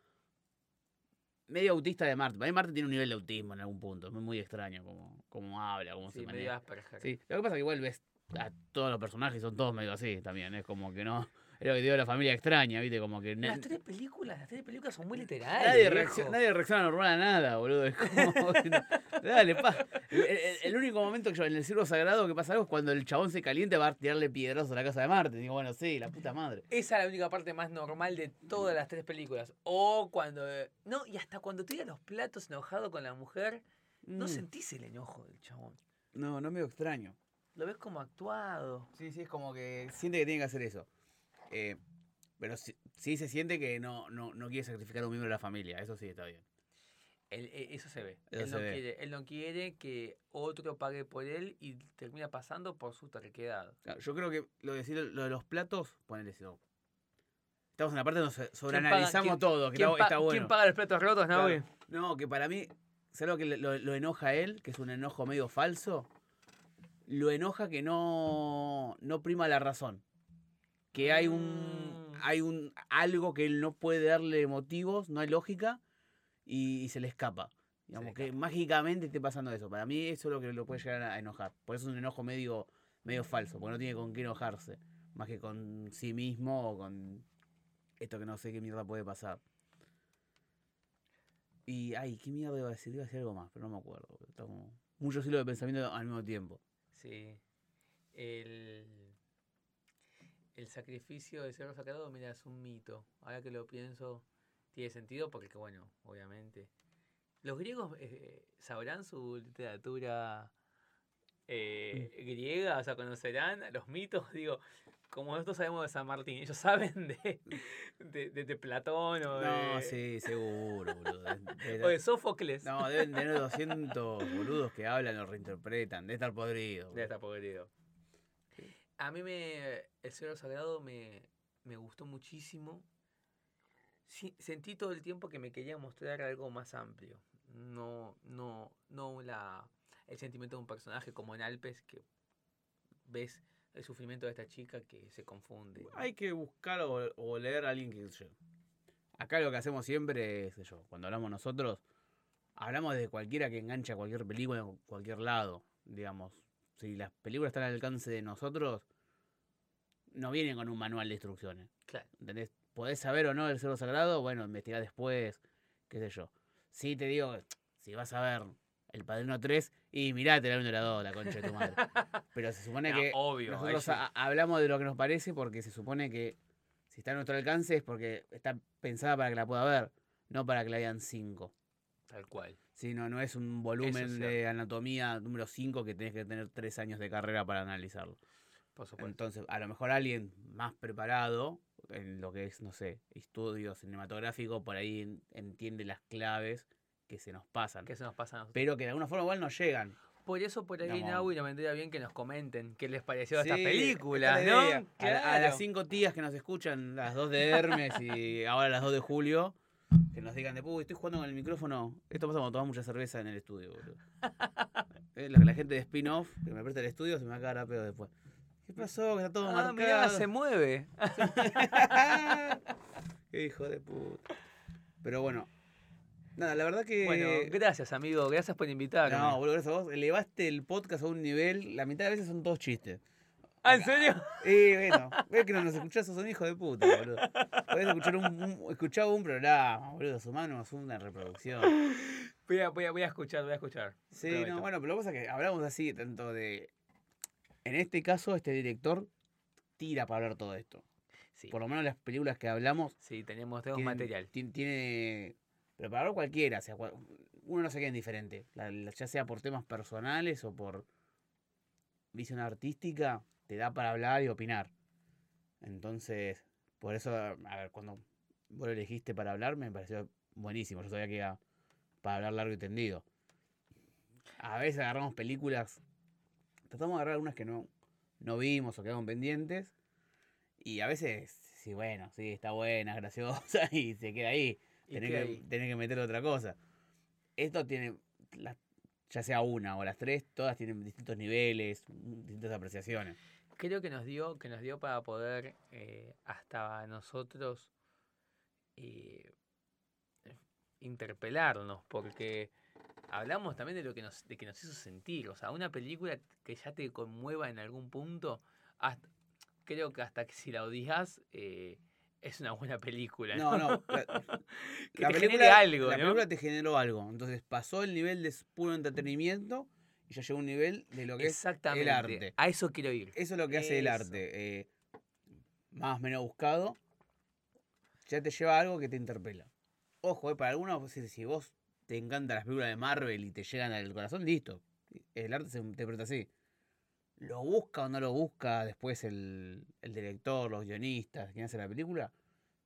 medio autista de Marte. Para mí Marte tiene un nivel de autismo en algún punto, es muy, extraño como, como habla, cómo Sí, se maneja. Sí, lo que pasa es que igual ves a todos los personajes, son todos medio así también, es como que no, es lo que digo la familia extraña, viste, como que Las tres películas, las tres películas son muy literales. nadie, reacciona, nadie reacciona normal a nada, boludo, es como, dale, pa. El, el- el único momento que yo, en el círculo sagrado que pasa algo es cuando el chabón se calienta va a tirarle piedrazos a la casa de Marte, digo, bueno, sí, la puta madre. Esa es la única parte más normal de todas las tres películas. O cuando. No, y hasta cuando tira los platos enojado con la mujer, no Mm. sentís el enojo del chabón. No, no medio extraño. Lo ves como actuado. Sí, sí, es como que siente que tiene que hacer eso. Eh, pero sí, sí se siente que no, no, no quiere sacrificar a un miembro de la familia, eso sí está bien. Él- eh, eso se ve. Eso él, no ve. Quiere, él no quiere que otro pague por él y termina pasando por su terquedad. Claro, Yo creo que lo de, decir, lo de los platos, ponele eso. Estamos en la parte donde sobreanalizamos todo, que ¿Quién, está, bueno. quién paga los platos rotos, Claro. Naui? No, que para mí, ¿sabes lo que lo, lo enoja a él? Que es un enojo medio falso. Lo enoja que no, no prima la razón. Que hay un, Mm. hay un algo que él no puede darle motivos, no hay lógica, y, y se le escapa. Digamos le que escapa. mágicamente esté pasando eso. Para mí eso es lo que lo puede llegar a enojar. Por eso es un enojo medio, medio falso, porque no tiene con qué enojarse. Más que con sí mismo o con esto que no sé qué mierda puede pasar. Y, ay, ¿qué mierda iba a decir? Iba a decir algo más, pero no me acuerdo. Está como muchos hilos de pensamiento al mismo tiempo. Sí. El, el sacrificio de cerdo sagrado, mira, es un mito. Ahora que lo pienso, tiene sentido porque, bueno, obviamente. Los griegos eh, sabrán su literatura eh, griega, o sea, conocerán los mitos, digo, como nosotros sabemos de San Martín, ellos saben de, de, de- de Platón o de, No, sí, seguro, boludo. De- de- o de Sófocles. no, deben tener 200 boludos que hablan o reinterpretan. Debe estar podrido. Ya está podrido. A mí me. El Cero Sagrado me, me gustó muchísimo. Sentí todo el tiempo que me quería mostrar algo más amplio. No, no, no la, el sentimiento de un personaje como en Alpes, que ves el sufrimiento de esta chica que se confunde. Hay que buscar o, leer a alguien que yo. Acá lo que hacemos siempre es, yo, cuando hablamos nosotros, hablamos de cualquiera que engancha cualquier película en cualquier lado, digamos. Si las películas están al alcance de nosotros, no vienen con un manual de instrucciones. Claro. ¿Entendés? Podés saber o no el cerdo sagrado, bueno, investigar después, qué sé yo. Sí te digo, si vas a ver El Padrino 3, y mirate la 1 y la 2, la concha de tu madre. Pero se supone No, que obvio, nosotros hablamos de lo que nos parece porque se supone que si está a nuestro alcance es porque está pensada para que la pueda ver, no para que la vean 5. Tal cual. Sí, no, no es un volumen de anatomía número 5 que tenés que tener 3 años de carrera para analizarlo. Por supuesto. Entonces, a lo mejor alguien más preparado en lo que es, no sé, estudio cinematográfico, por ahí en- entiende las claves que se nos pasan. Que eso nos pasa a nosotros. Pero que de alguna forma igual nos llegan. Por eso por ahí, Digamos. Naui, nos vendría bien que nos comenten qué les pareció estas Sí, películas, esta es la ¿no? A, a las cinco tías que nos escuchan, las dos de Hermes y ahora las dos de Julio, que nos digan de, "Uy, estoy jugando con el micrófono. Esto pasa cuando tomas mucha cerveza en el estudio, boludo. La, la gente de spin-off que me presta el estudio se me va a cagar a pedo después. ¿Qué pasó? Que está todo Ah, marcado. mirá, se mueve. Qué hijo de puta. Pero bueno. Nada, la verdad que. Bueno, gracias, amigo. Gracias por invitarme. no, boludo, gracias a vos. Elevaste el podcast a un nivel. La mitad de veces son todos chistes. ¿Ah, en serio? Y bueno, ves que no nos escuchás, sos un hijo de puta, boludo. Podés escuchar un, un, escuchar un programa, boludo. Sumamos una reproducción. Voy a, voy, a, voy a escuchar, voy a escuchar. Sí, Prometo. no, bueno, pero lo que pasa es que hablamos así, tanto de. En este caso, este director tira para hablar todo esto. Sí, Por lo menos las películas que hablamos sí tenemos, tenemos tienen- material. ti- Tiene. Pero para hablar cualquiera, o sea, uno no se queda indiferente. La- la- ya sea por temas personales o por visión artística, te da para hablar y opinar. Entonces, por eso, a ver, cuando vos lo elegiste para hablar, me pareció buenísimo. Yo sabía que iba, para hablar largo y tendido. A veces agarramos películas, tratamos de agarrar algunas que no, no vimos o quedaron pendientes, y a veces, sí, bueno, sí, está buena, es graciosa, y se queda ahí. Tenés que, ahí. tenés que meter otra cosa. Esto tiene, las- ya sea una o las tres, todas tienen distintos niveles, distintas apreciaciones. Creo que nos dio, que nos dio para poder eh, hasta nosotros eh, interpelarnos, porque hablamos también de lo que nos, de que nos hizo sentir. O sea, una película que ya te conmueva en algún punto, hasta- creo que hasta que si la odias, eh, es una buena película. No, no. la- que la te película, algo, la ¿no? película te generó algo. Entonces pasó el nivel de puro entretenimiento y ya llegó a un nivel de lo que es el arte. A eso quiero ir. Eso es lo que hace el arte. eh, más o menos buscado. Ya te lleva a algo que te interpela. Ojo, eh, para algunos, si, vos te encantan las películas de Marvel y te llegan al corazón, listo. El arte se interpreta así. Lo busca o no lo busca después el, el director, los guionistas, quien hace la película,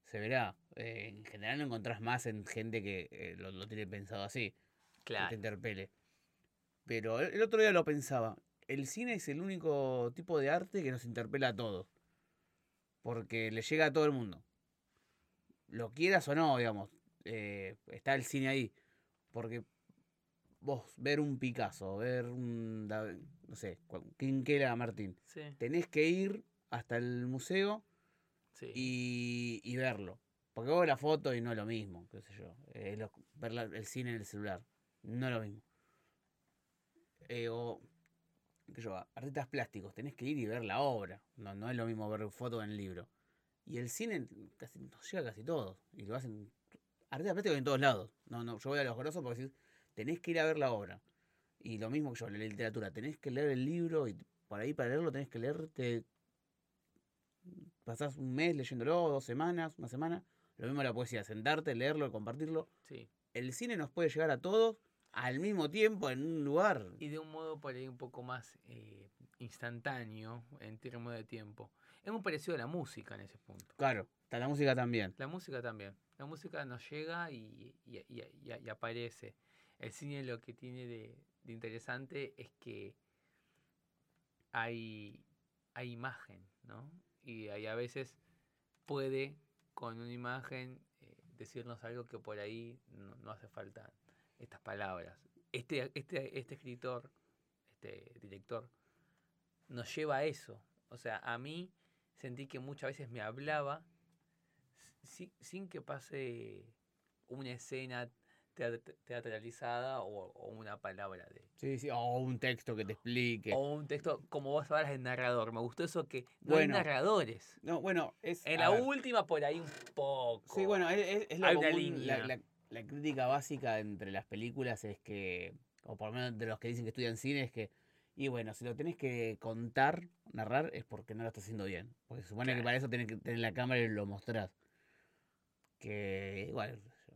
se verá. Eh, en general no encontrás más en gente que eh, lo, lo tiene pensado así que te Claro. interpele. Pero el otro día lo pensaba. El cine es el único tipo de arte que nos interpela a todos. Porque le llega a todo el mundo. Lo quieras o no, digamos. eh, está el cine ahí. Porque vos ver un Picasso, ver un, no sé, quiera Martín, Sí, tenés que ir hasta el museo sí. y, y verlo. Porque vos ves la foto y no es lo mismo, qué sé yo. eh, lo- ver la- el cine en el celular, no es lo mismo. Eh, o, qué yo, artistas plásticos, tenés que ir y ver la obra. No, no es lo mismo ver foto en el libro. Y el cine casi, nos llega a casi todos. Y lo hacen artistas plásticos en todos lados. No, no, yo voy a los grosos porque decís, tenés que ir a ver la obra. Y lo mismo que yo, la literatura, tenés que leer el libro y por ahí para leerlo tenés que leerte pasás un mes leyéndolo, dos semanas, una semana. Lo mismo la poesía, sentarte, leerlo, compartirlo. sí. El cine nos puede llegar a todos al mismo tiempo en un lugar. Y de un modo por ahí un poco más eh, instantáneo en términos de tiempo. Es parecido a la música en ese punto. Claro, está la música también. La música también. La música nos llega y, y- y- y- y aparece. El cine lo que tiene de, de interesante es que hay, hay imagen, ¿no? Y ahí a veces puede con una imagen eh, decirnos algo que por ahí no, no hace falta estas palabras. Este, este, este escritor, este director, nos lleva a eso. O sea, a mí sentí que muchas veces me hablaba si- sin que pase una escena teat- teatralizada o, o una palabra de Sí, sí, o un texto que te explique. o un texto como vos hablas de narrador me gustó eso que no Bueno. hay narradores No, bueno, es. en la ver, última por ahí un poco Sí, bueno, es, es- lo Hay una línea. La, la- la crítica básica entre las películas es que, o por lo menos de los que dicen que estudian cine, es que, y bueno, si lo tenés que contar, narrar, es porque no lo estás haciendo bien. Porque se supone que para eso tenés que tener la cámara y lo mostrás. Que igual, yo,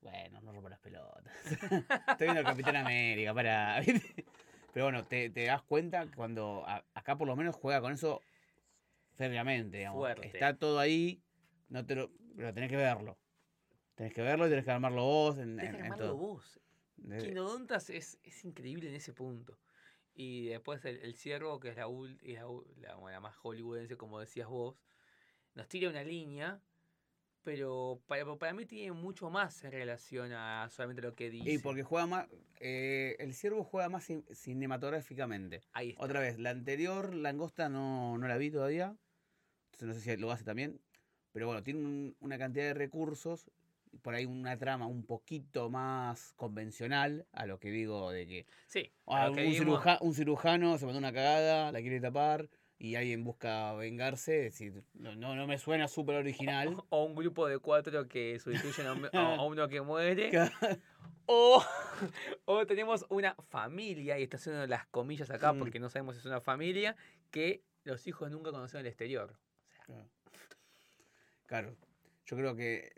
bueno, no rompo las pelotas. Estoy viendo Capitán América, para. Pero bueno, te, te das cuenta cuando a- acá por lo menos juega con eso férreamente, digamos. Fuerte. Está todo ahí, no te lo, pero tenés que verlo. Tenés que verlo y tenés que armarlo vos en, Tenés en- que armarlo vos Quinodontas es, es increíble en ese punto. Y después el, el ciervo, que es la, ul- es la, más hollywoodense, como decías vos, nos tira una línea, pero para, para mí tiene mucho más en relación a solamente lo que dice. Y porque juega más, eh, el ciervo juega más cin- cinematográficamente. Ahí está. Otra vez, la anterior langosta no, no la vi todavía. Entonces no sé si lo hace también. Pero bueno, tiene un- una cantidad de recursos. Por ahí una trama un poquito más convencional a lo que digo de que Sí, a un, ciruja- cirujano se mandó una cagada, la quiere tapar y alguien busca vengarse. Es decir, no, no, no me suena súper original. o un grupo de cuatro que sustituyen a, un- a- a uno que muere. O, o tenemos una familia, y está haciendo las comillas acá Mm. porque no sabemos si es una familia, que los hijos nunca conocieron el exterior. O sea, Claro. Claro, yo creo que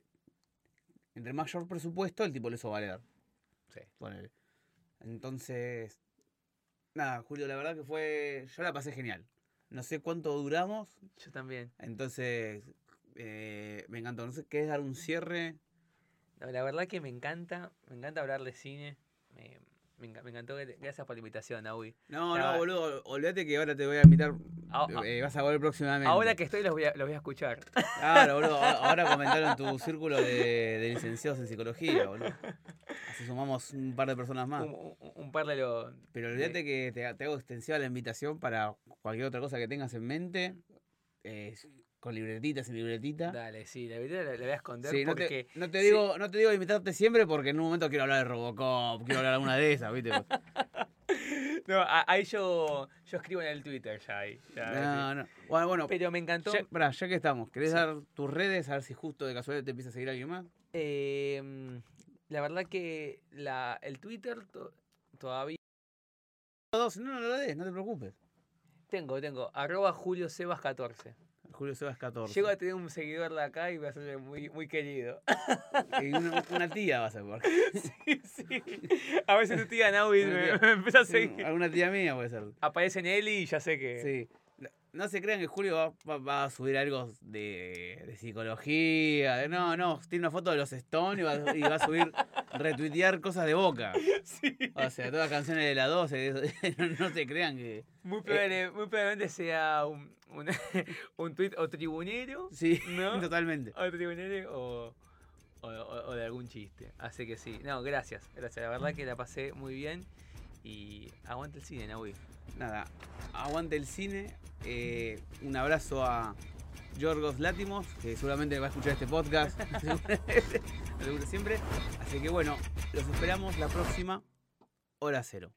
entre mayor presupuesto el tipo lo hizo valer. sí. ponele. Entonces, nada, Julio, la verdad que fue. Yo la pasé genial. No sé cuánto duramos, Yo también. entonces eh, me encantó. No sé, ¿querés dar un cierre? No, la verdad que me encanta, me encanta hablar de cine. Me, me enca- me encantó. Gracias por la invitación, Naui. No, no, boludo, olvídate que ahora te voy a invitar. Ah, eh, vas a volver próximamente. Ahora que estoy los voy a, los voy a escuchar. Claro, boludo. Ahora comentaron tu círculo de, de licenciados en psicología, boludo. Así sumamos un par de personas más. Un, un- un par de los... Pero olvídate que te, te hago extensiva la invitación para cualquier otra cosa que tengas en mente. eh, con libretita, sin libretita. Dale, sí, la verdad la, la voy a esconder Sí, no porque... te, no te sí. digo, no te digo invitarte siempre porque en un momento quiero hablar de Robocop, quiero hablar de alguna de esas, ¿viste? No, ahí yo, yo escribo en el Twitter ya ahí. ya, No, no. Bueno, bueno Pero me encantó. ya, pará, ya que estamos, ¿querés Sí. dar tus redes? A ver si justo de casualidad te empieza a seguir alguien más. Eh, la verdad que la, el Twitter to- todavía... Dos, no, no lo des, no te preocupes. Tengo, tengo. Arroba Julio Sebas 14. Julio Sebas 14. Llego a tener un seguidor de acá y va a ser muy, muy querido. Y una, una tía vas a ver. sí, sí. A veces tu tía Una me, empieza a seguir. Alguna tía mía puede ser. Aparece en él y ya sé que. Sí. No, se crean que Julio va, va- va a subir algo de, de psicología. de- no, no, tiene una foto de los Stones y va, y va a subir, retuitear cosas de boca. Sí. O sea, todas canciones de la 12. No, no se crean que. Muy, probable- muy probablemente sea un, un, un tweet o tribunero. Sí, ¿No? totalmente. O tribunero o, o, o- o de algún chiste. Así que sí. No, gracias. Gracias. La verdad que la pasé muy bien. Y aguante el cine, Naui. Nada, aguante el cine. eh, un abrazo a Yorgos Látimos, que seguramente va a escuchar este podcast. siempre. Así que bueno, los esperamos la próxima hora cero.